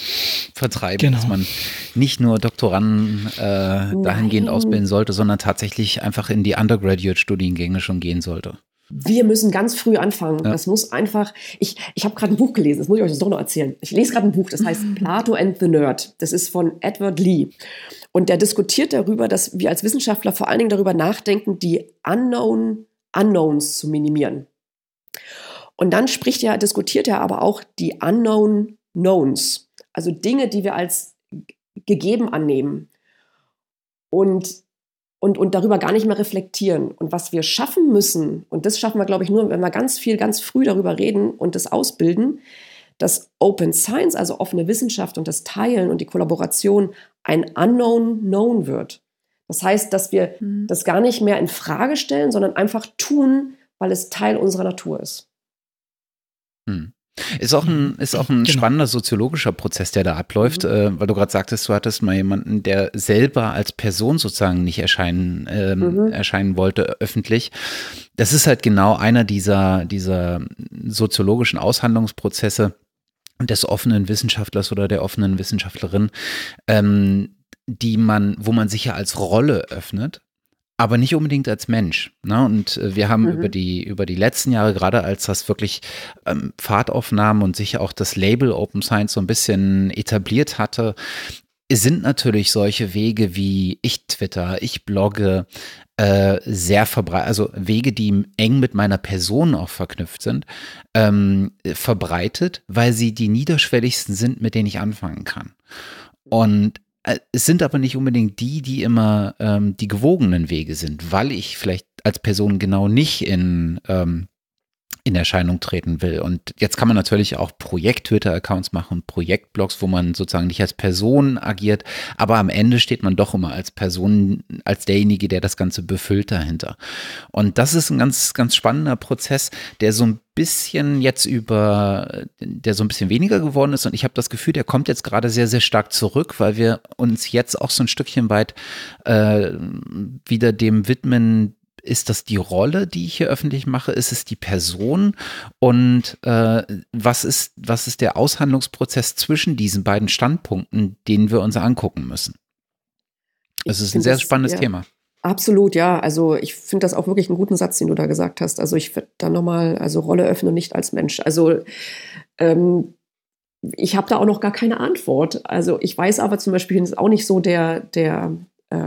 vertreiben, genau. dass man nicht nur Doktoranden äh, dahingehend ausbilden sollte, sondern tatsächlich einfach in die Undergraduate-Studiengänge schon gehen sollte.
Wir müssen ganz früh anfangen. Ja. Das muss einfach. Ich, ich habe gerade ein Buch gelesen, das muss ich euch das doch noch erzählen. Ich lese gerade ein Buch, das heißt Plato and the Nerd. Das ist von Edward Lee. Und der diskutiert darüber, dass wir als Wissenschaftler vor allen Dingen darüber nachdenken, die Unknown Unknowns zu minimieren. Und dann spricht er, diskutiert er aber auch die Unknown Knowns, also Dinge, die wir als gegeben annehmen und, und, und darüber gar nicht mehr reflektieren. Und was wir schaffen müssen, und das schaffen wir, glaube ich, nur, wenn wir ganz viel, ganz früh darüber reden und das ausbilden, dass Open Science, also offene Wissenschaft und das Teilen und die Kollaboration ein Unknown Known wird. Das heißt, dass wir mhm. das gar nicht mehr in Frage stellen, sondern einfach tun, weil es Teil unserer Natur ist.
Hm. Ist auch ein, ist auch ein genau. spannender soziologischer Prozess, der da abläuft, mhm. äh, weil du gerade sagtest, du hattest mal jemanden, der selber als Person sozusagen nicht erscheinen, ähm, mhm. erscheinen wollte öffentlich. Das ist halt genau einer dieser, dieser soziologischen Aushandlungsprozesse des offenen Wissenschaftlers oder der offenen Wissenschaftlerin, ähm, die man, wo man sich ja als Rolle öffnet aber nicht unbedingt als Mensch. Ne? Und äh, wir haben mhm. über die über die letzten Jahre, gerade als das wirklich ähm, Fahrt aufnahm und sich auch das Label Open Science so ein bisschen etabliert hatte, sind natürlich solche Wege wie ich Twitter, ich blogge, äh, sehr verbreitet, also Wege, die eng mit meiner Person auch verknüpft sind, ähm, verbreitet, weil sie die niederschwelligsten sind, mit denen ich anfangen kann. Und äh, es sind aber nicht unbedingt die, die immer ähm, die gewogenen Wege sind, weil ich vielleicht als Person genau nicht in ähm, in Erscheinung treten will. Und jetzt kann man natürlich auch Projekt-Twitter-Accounts machen, Projektblogs, wo man sozusagen nicht als Person agiert, aber am Ende steht man doch immer als Person, als derjenige, der das Ganze befüllt dahinter. Und das ist ein ganz, ganz spannender Prozess, der so ein bisschen jetzt über, der so ein bisschen weniger geworden ist und ich habe das Gefühl, der kommt jetzt gerade sehr, sehr stark zurück, weil wir uns jetzt auch so ein Stückchen weit äh, wieder dem widmen, ist das die Rolle, die ich hier öffentlich mache? Ist es die Person? Und äh, was, ist, was ist der Aushandlungsprozess zwischen diesen beiden Standpunkten, den wir uns angucken müssen? Es ist ein sehr das, spannendes
ja,
Thema.
Absolut, ja. Also ich finde das auch wirklich einen guten Satz, den du da gesagt hast. Also ich würde da nochmal, also Rolle öffnen nicht als Mensch. Also ähm, ich habe da auch noch gar keine Antwort. Also ich weiß aber zum Beispiel, ist auch nicht so der, der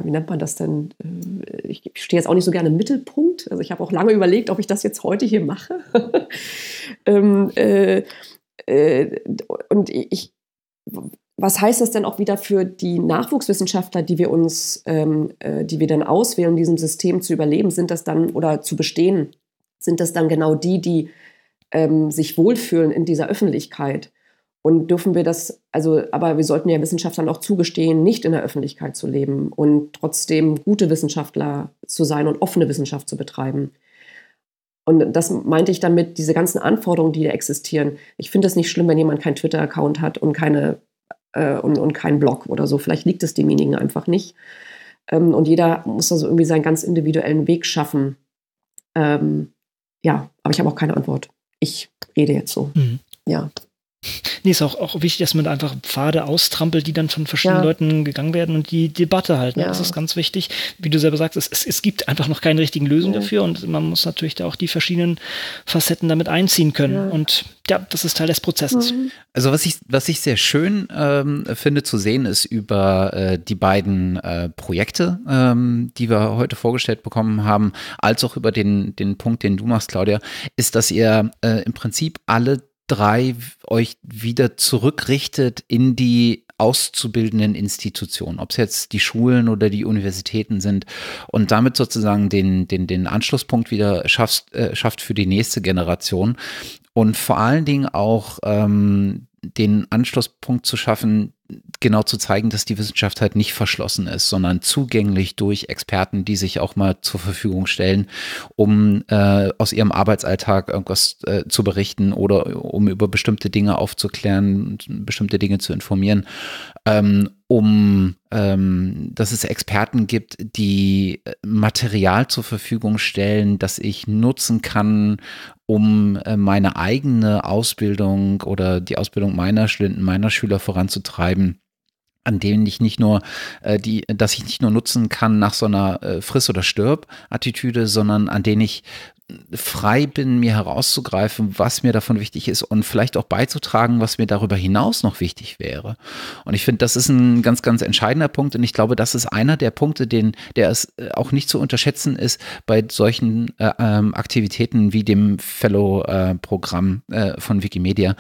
wie nennt man das denn? Äh, ich stehe jetzt auch nicht so gerne im Mittelpunkt. Also ich habe auch lange überlegt, ob ich das jetzt heute hier mache. ähm, äh, äh, und ich, was heißt das denn auch wieder für die Nachwuchswissenschaftler, die wir uns, ähm, äh, die wir dann auswählen, in diesem System zu überleben? Sind das dann oder zu bestehen? Sind das dann genau die, die ähm, sich wohlfühlen in dieser Öffentlichkeit? Und dürfen wir das, also, aber wir sollten ja Wissenschaftlern auch zugestehen, nicht in der Öffentlichkeit zu leben und trotzdem gute Wissenschaftler zu sein und offene Wissenschaft zu betreiben. Und das meinte ich damit, diese ganzen Anforderungen, die da existieren. Ich finde es nicht schlimm, wenn jemand keinen Twitter-Account hat und, keine, äh, und, und keinen Blog oder so. Vielleicht liegt es demjenigen einfach nicht. Ähm, und jeder muss also irgendwie seinen ganz individuellen Weg schaffen. Ähm, ja, aber ich habe auch keine Antwort. Ich rede jetzt so. Mhm. Ja.
Nee, ist auch, auch wichtig, dass man einfach Pfade austrampelt, die dann von verschiedenen ja. Leuten gegangen werden und die Debatte halt. Ne? Ja. Das ist ganz wichtig. Wie du selber sagst, es, es gibt einfach noch keine richtigen Lösungen ja. dafür und man muss natürlich da auch die verschiedenen Facetten damit einziehen können. Und ja, das ist Teil des Prozesses. Mhm.
Also was ich, was ich sehr schön ähm, finde zu sehen, ist über äh, die beiden äh, Projekte, ähm, die wir heute vorgestellt bekommen haben, als auch über den, den Punkt, den du machst, Claudia, ist, dass ihr äh, im Prinzip alle drei euch wieder zurückrichtet in die auszubildenden Institutionen, ob es jetzt die Schulen oder die Universitäten sind und damit sozusagen den, den, den Anschlusspunkt wieder schafft, äh, schafft für die nächste Generation und vor allen Dingen auch ähm, den Anschlusspunkt zu schaffen, genau zu zeigen, dass die Wissenschaft halt nicht verschlossen ist, sondern zugänglich durch Experten, die sich auch mal zur Verfügung stellen, um äh, aus ihrem Arbeitsalltag irgendwas äh, zu berichten oder um über bestimmte Dinge aufzuklären, bestimmte Dinge zu informieren, ähm, um ähm, dass es Experten gibt, die äh, Material zur Verfügung stellen, das ich nutzen kann, um äh, meine eigene Ausbildung oder die Ausbildung meiner Studenten, meiner Schüler voranzutreiben an denen ich nicht nur äh, die, dass ich nicht nur nutzen kann nach so einer äh, Friss- oder Stirb-Attitüde, sondern an denen ich frei bin, mir herauszugreifen, was mir davon wichtig ist und vielleicht auch beizutragen, was mir darüber hinaus noch wichtig wäre. Und ich finde, das ist ein ganz, ganz entscheidender Punkt und ich glaube, das ist einer der Punkte, den, der es äh, auch nicht zu unterschätzen ist bei solchen äh, ähm, Aktivitäten wie dem Fellow-Programm äh, äh, von Wikimedia.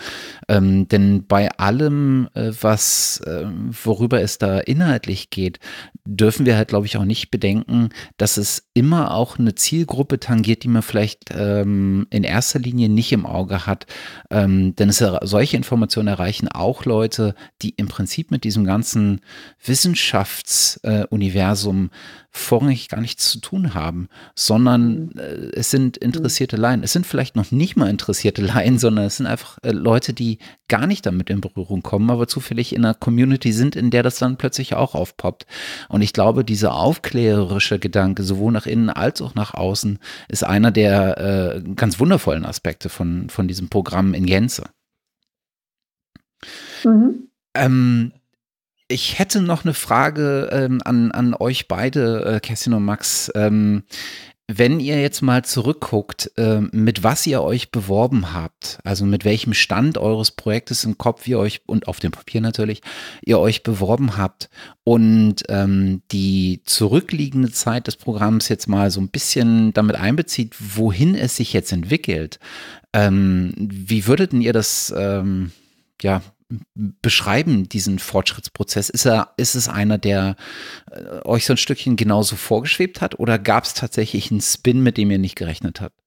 Ähm, denn bei allem, äh, was, ähm, worüber es da inhaltlich geht, dürfen wir halt, glaube ich, auch nicht bedenken, dass es immer auch eine Zielgruppe tangiert, die man vielleicht vielleicht ähm, in erster Linie nicht im Auge hat. Ähm, denn es, solche Informationen erreichen auch Leute, die im Prinzip mit diesem ganzen Wissenschaftsuniversum äh, vorrangig gar nichts zu tun haben, sondern mhm. äh, es sind interessierte Laien. Es sind vielleicht noch nicht mal interessierte Laien, sondern es sind einfach äh, Leute, die gar nicht damit in Berührung kommen, aber zufällig in einer Community sind, in der das dann plötzlich auch aufpoppt. Und ich glaube, dieser aufklärerische Gedanke, sowohl nach innen als auch nach außen, ist einer der äh, ganz wundervollen Aspekte von, von diesem Programm in Gänze. Mhm. Ähm, ich hätte noch eine Frage ähm, an, an euch beide, äh, Kerstin und Max. Ähm, wenn ihr jetzt mal zurückguckt, äh, mit was ihr euch beworben habt, also mit welchem Stand eures Projektes im Kopf ihr euch und auf dem Papier natürlich, ihr euch beworben habt und ähm, die zurückliegende Zeit des Programms jetzt mal so ein bisschen damit einbezieht, wohin es sich jetzt entwickelt, ähm, wie würdet ihr das ähm, ja, beschreiben, diesen Fortschrittsprozess? Ist, er, ist es einer, der äh, euch so ein Stückchen genauso vorgeschwebt hat oder gab es tatsächlich einen Spin, mit dem ihr nicht gerechnet habt?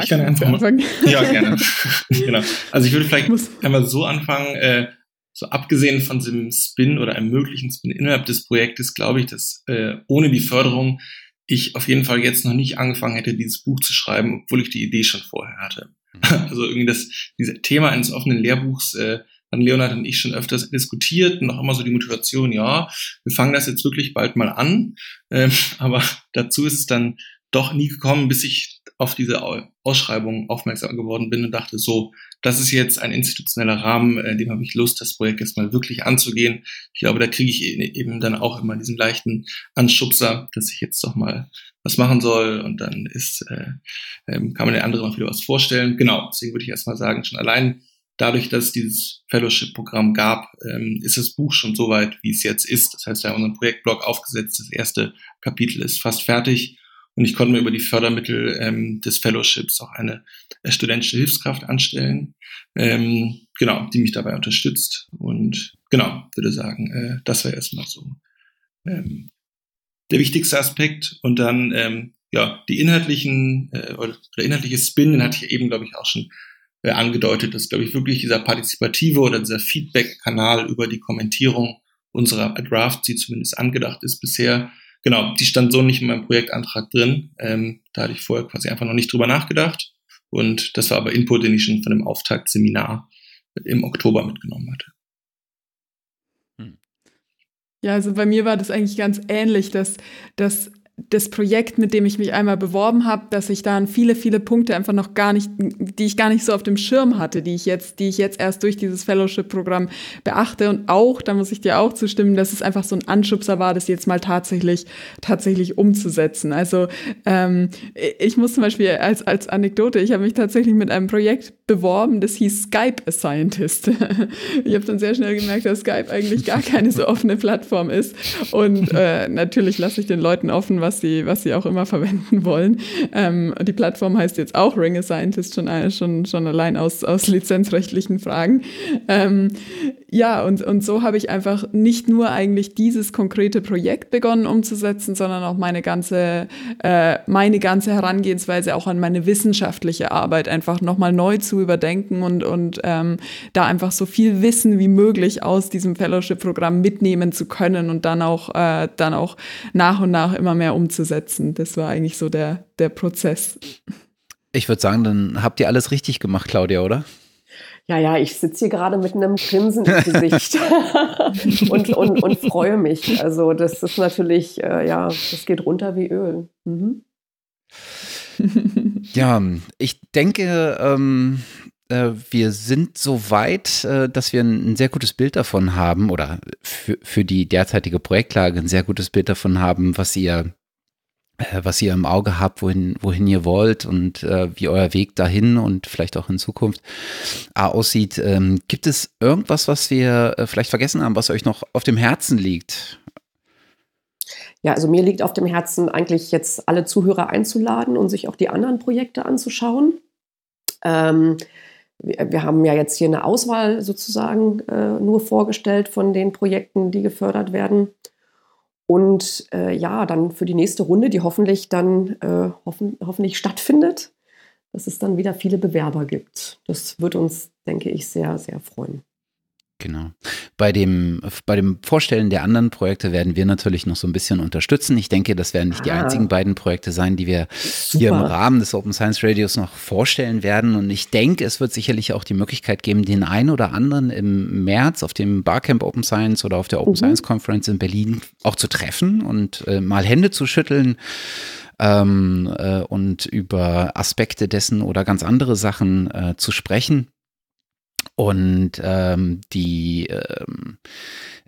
Ich kann einfach anfangen. Ja, gerne. genau. Also ich würde vielleicht einmal so anfangen, äh, so abgesehen von diesem Spin oder einem möglichen Spin innerhalb des Projektes, glaube ich, dass äh, ohne die Förderung ich auf jeden Fall jetzt noch nicht angefangen hätte, dieses Buch zu schreiben, obwohl ich die Idee schon vorher hatte. Also irgendwie das, dieses Thema eines offenen Lehrbuchs äh, haben Leonard und ich schon öfters diskutiert und auch immer so die Motivation, ja, wir fangen das jetzt wirklich bald mal an. Ähm, aber dazu ist es dann doch nie gekommen, bis ich auf diese Ausschreibung aufmerksam geworden bin und dachte, so, das ist jetzt ein institutioneller Rahmen, in dem habe ich Lust, das Projekt jetzt mal wirklich anzugehen. Ich glaube, da kriege ich e-, eben dann auch immer diesen leichten Anschubser, dass ich jetzt doch mal was machen soll und dann ist, äh, ähm, kann man den anderen auch wieder was vorstellen. Genau, deswegen würde ich erstmal sagen, schon allein dadurch, dass es dieses Fellowship-Programm gab, ähm, ist das Buch schon so weit, wie es jetzt ist. Das heißt, wir haben unseren Projektblog aufgesetzt, das erste Kapitel ist fast fertig und ich konnte mir über die Fördermittel ähm, des Fellowships auch eine äh, studentische Hilfskraft anstellen, ähm, genau, die mich dabei unterstützt. Und genau, würde sagen, äh, das wäre erstmal so ähm, der wichtigste Aspekt. Und dann ähm, ja die inhaltlichen äh, oder der inhaltliche Spin, den hatte ich eben, glaube ich, auch schon äh, angedeutet, dass, glaube ich, wirklich dieser partizipative oder dieser Feedback-Kanal über die Kommentierung unserer Draft, die zumindest angedacht ist bisher, genau, die stand so nicht in meinem Projektantrag drin. Ähm, da hatte ich vorher quasi einfach noch nicht drüber nachgedacht. Und das war aber Input, den ich schon von dem Auftaktseminar im Oktober mitgenommen hatte.
Hm. Ja, also bei mir war das eigentlich ganz ähnlich, dass, dass das Projekt, mit dem ich mich einmal beworben habe, dass ich da viele, viele Punkte einfach noch gar nicht, die ich gar nicht so auf dem Schirm hatte, die ich jetzt, die ich jetzt erst durch dieses Fellowship-Programm beachte und auch, da muss ich dir auch zustimmen, dass es einfach so ein Anschubser war, das jetzt mal tatsächlich, tatsächlich umzusetzen. Also ähm, ich muss zum Beispiel als, als Anekdote, ich habe mich tatsächlich mit einem Projekt beworben, das hieß Skype a Scientist. ich habe dann sehr schnell gemerkt, dass Skype eigentlich gar keine so offene Plattform ist und äh, natürlich lasse ich den Leuten offen, was sie, was sie auch immer verwenden wollen. Ähm, die Plattform heißt jetzt auch Ring a Scientist, schon, äh, schon, schon allein aus, aus lizenzrechtlichen Fragen. Ähm, ja, und, und so habe ich einfach nicht nur eigentlich dieses konkrete Projekt begonnen umzusetzen, sondern auch meine ganze, äh, meine ganze Herangehensweise auch an meine wissenschaftliche Arbeit einfach nochmal neu zu überdenken und, und ähm, da einfach so viel Wissen wie möglich aus diesem Fellowship-Programm mitnehmen zu können und dann auch, äh, dann auch nach und nach immer mehr umzusetzen. Das war eigentlich so der, der Prozess.
Ich würde sagen, dann habt ihr alles richtig gemacht, Claudia, oder?
Ja, ja, ich sitze hier gerade mit einem Grinsen im Gesicht und, und, und freue mich. Also das ist natürlich, äh, ja, das geht runter wie Öl. Mhm.
ja, ich denke, ähm, äh, wir sind so weit, äh, dass wir ein, ein, sehr gutes Bild davon haben oder für, für die derzeitige Projektlage ein sehr gutes Bild davon haben, was ihr was ihr im Auge habt, wohin, wohin ihr wollt und äh, wie euer Weg dahin und vielleicht auch in Zukunft äh, aussieht. Ähm, gibt es irgendwas, was wir äh, vielleicht vergessen haben, was euch noch auf dem Herzen liegt?
Ja, also mir liegt auf dem Herzen eigentlich jetzt alle Zuhörer einzuladen und sich auch die anderen Projekte anzuschauen. Ähm, wir, wir, haben ja jetzt hier eine Auswahl sozusagen äh, nur vorgestellt von den Projekten, die gefördert werden. Und äh, ja, dann für die nächste Runde, die hoffentlich dann äh, hoffen, hoffentlich stattfindet, dass es dann wieder viele Bewerber gibt. Das wird uns, denke ich, sehr, sehr freuen.
Genau. Bei dem, bei dem Vorstellen der anderen Projekte werden wir natürlich noch so ein bisschen unterstützen. Ich denke, das werden nicht ah. die einzigen beiden Projekte sein, die wir Super. hier im Rahmen des Open Science Radios noch vorstellen werden. Und ich denke, es wird sicherlich auch die Möglichkeit geben, den einen oder anderen im März auf dem Barcamp Open Science oder auf der Open mhm. Science Conference in Berlin auch zu treffen und äh, mal Hände zu schütteln. Ähm, äh, und über Aspekte dessen oder ganz andere Sachen äh, zu sprechen. Und ähm, die ähm,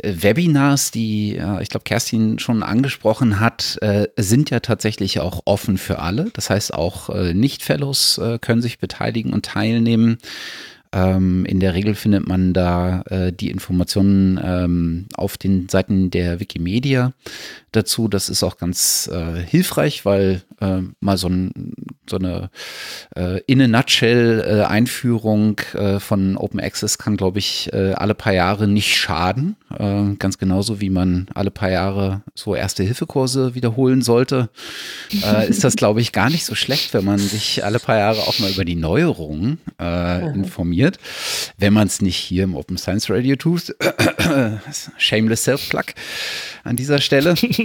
Webinars, die ja, ich glaube Kerstin schon angesprochen hat, äh, sind ja tatsächlich auch offen für alle. Das heißt, auch äh, Nicht-Fellows äh, können sich beteiligen und teilnehmen. Ähm, in der Regel findet man da äh, die Informationen ähm, auf den Seiten der Wikimedia dazu. Das ist auch ganz äh, hilfreich, weil äh, mal so, ein, so eine äh, in a nutshell äh, Einführung äh, von Open Access kann, glaube ich, äh, alle paar Jahre nicht schaden. Äh, ganz genauso wie man alle paar Jahre so Erste-Hilfe-Kurse wiederholen sollte, äh, ist das, glaube ich, gar nicht so schlecht, wenn man sich alle paar Jahre auch mal über die Neuerungen äh, informiert. Wenn man es nicht hier im Open Science Radio tut. Shameless Self-Plug an dieser Stelle.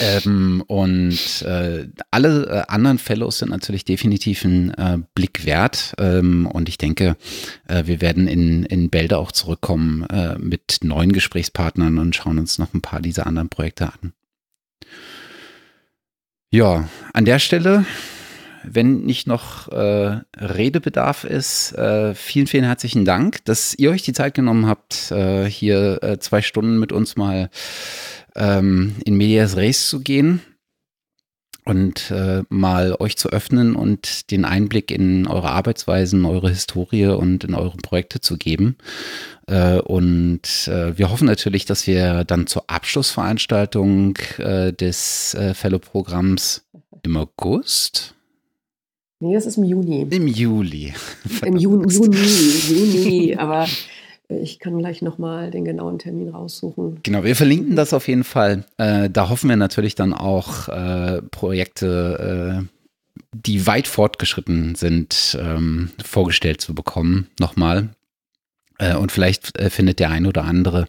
ähm, und äh, alle äh, anderen Fellows sind natürlich definitiv ein äh, Blick wert. Ähm, und ich denke, äh, wir werden in, in Bälde auch zurückkommen äh, mit neuen Gesprächspartnern und schauen uns noch ein paar dieser anderen Projekte an. Ja, an der Stelle wenn nicht noch äh, Redebedarf ist, äh, vielen, vielen herzlichen Dank, dass ihr euch die Zeit genommen habt, äh, hier äh, zwei Stunden mit uns mal ähm, in Medias Res zu gehen und äh, mal euch zu öffnen und den Einblick in eure Arbeitsweisen, eure Historie und in eure Projekte zu geben. Äh, und äh, wir hoffen natürlich, dass wir dann zur Abschlussveranstaltung äh, des äh, Fellow-Programms im August
Nee, das ist im Juni.
Im Juli.
Im Juni, Juni, Juni, aber ich kann gleich nochmal den genauen Termin raussuchen.
Genau, wir verlinken das auf jeden Fall. Äh, da hoffen wir natürlich dann auch äh, Projekte, äh, die weit fortgeschritten sind, ähm, vorgestellt zu bekommen. Nochmal. Äh, und vielleicht äh, findet der ein oder andere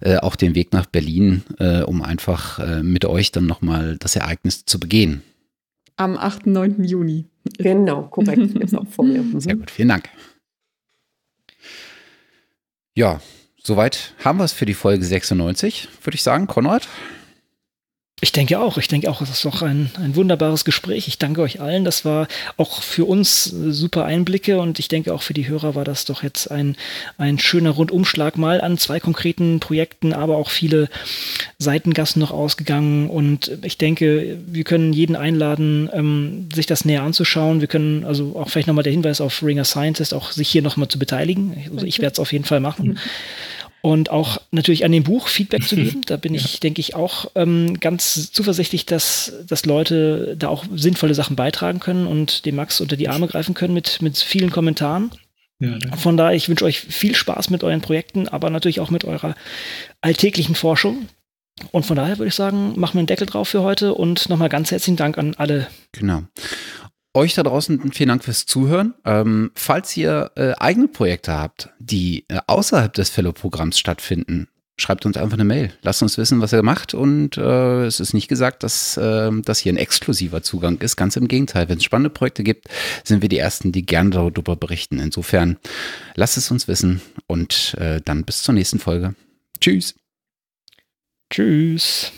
äh, auch den Weg nach Berlin, um einfach mit euch dann nochmal das Ereignis zu begehen.
Am 8. 9. Juni.
Genau, korrekt. Ist auch vor mir. Mhm.
Sehr gut, vielen Dank. Ja, soweit haben wir es für die Folge 96, würde ich sagen. Konrad?
Ich denke auch. Ich denke auch, es ist doch ein, ein wunderbares Gespräch. Ich danke euch allen. Das war auch für uns äh, super Einblicke und ich denke auch für die Hörer war das doch jetzt ein, ein schöner Rundumschlag mal an zwei konkreten Projekten, aber auch viele Seitengassen noch ausgegangen. Und ich denke, wir können jeden einladen, ähm, sich das näher anzuschauen. Wir können also auch vielleicht nochmal der Hinweis auf Ringer Scientist, auch sich hier nochmal zu beteiligen. Also ich werde es auf jeden Fall machen. Und auch natürlich an dem Buch Feedback zu geben. Da bin ich, denke ich, auch ähm, ganz zuversichtlich, dass, dass Leute da auch sinnvolle Sachen beitragen können und dem Max unter die Arme greifen können mit, mit vielen Kommentaren. Ja, Von daher, ich wünsche euch viel Spaß mit euren Projekten, aber natürlich auch mit eurer alltäglichen Forschung. Und von daher würde ich sagen, machen wir einen Deckel drauf für heute und nochmal ganz herzlichen Dank an alle.
Genau. Euch da draußen vielen Dank fürs Zuhören. Ähm, falls ihr äh, eigene Projekte habt, die äh, außerhalb des Fellow-Programms stattfinden, schreibt uns einfach eine Mail. Lasst uns wissen, was ihr macht. Und äh, es ist nicht gesagt, dass äh, das hier ein exklusiver Zugang ist. Ganz im Gegenteil. Wenn es spannende Projekte gibt, sind wir die Ersten, die gerne darüber berichten. Insofern lasst es uns wissen und äh, dann bis zur nächsten Folge. Tschüss.
Tschüss.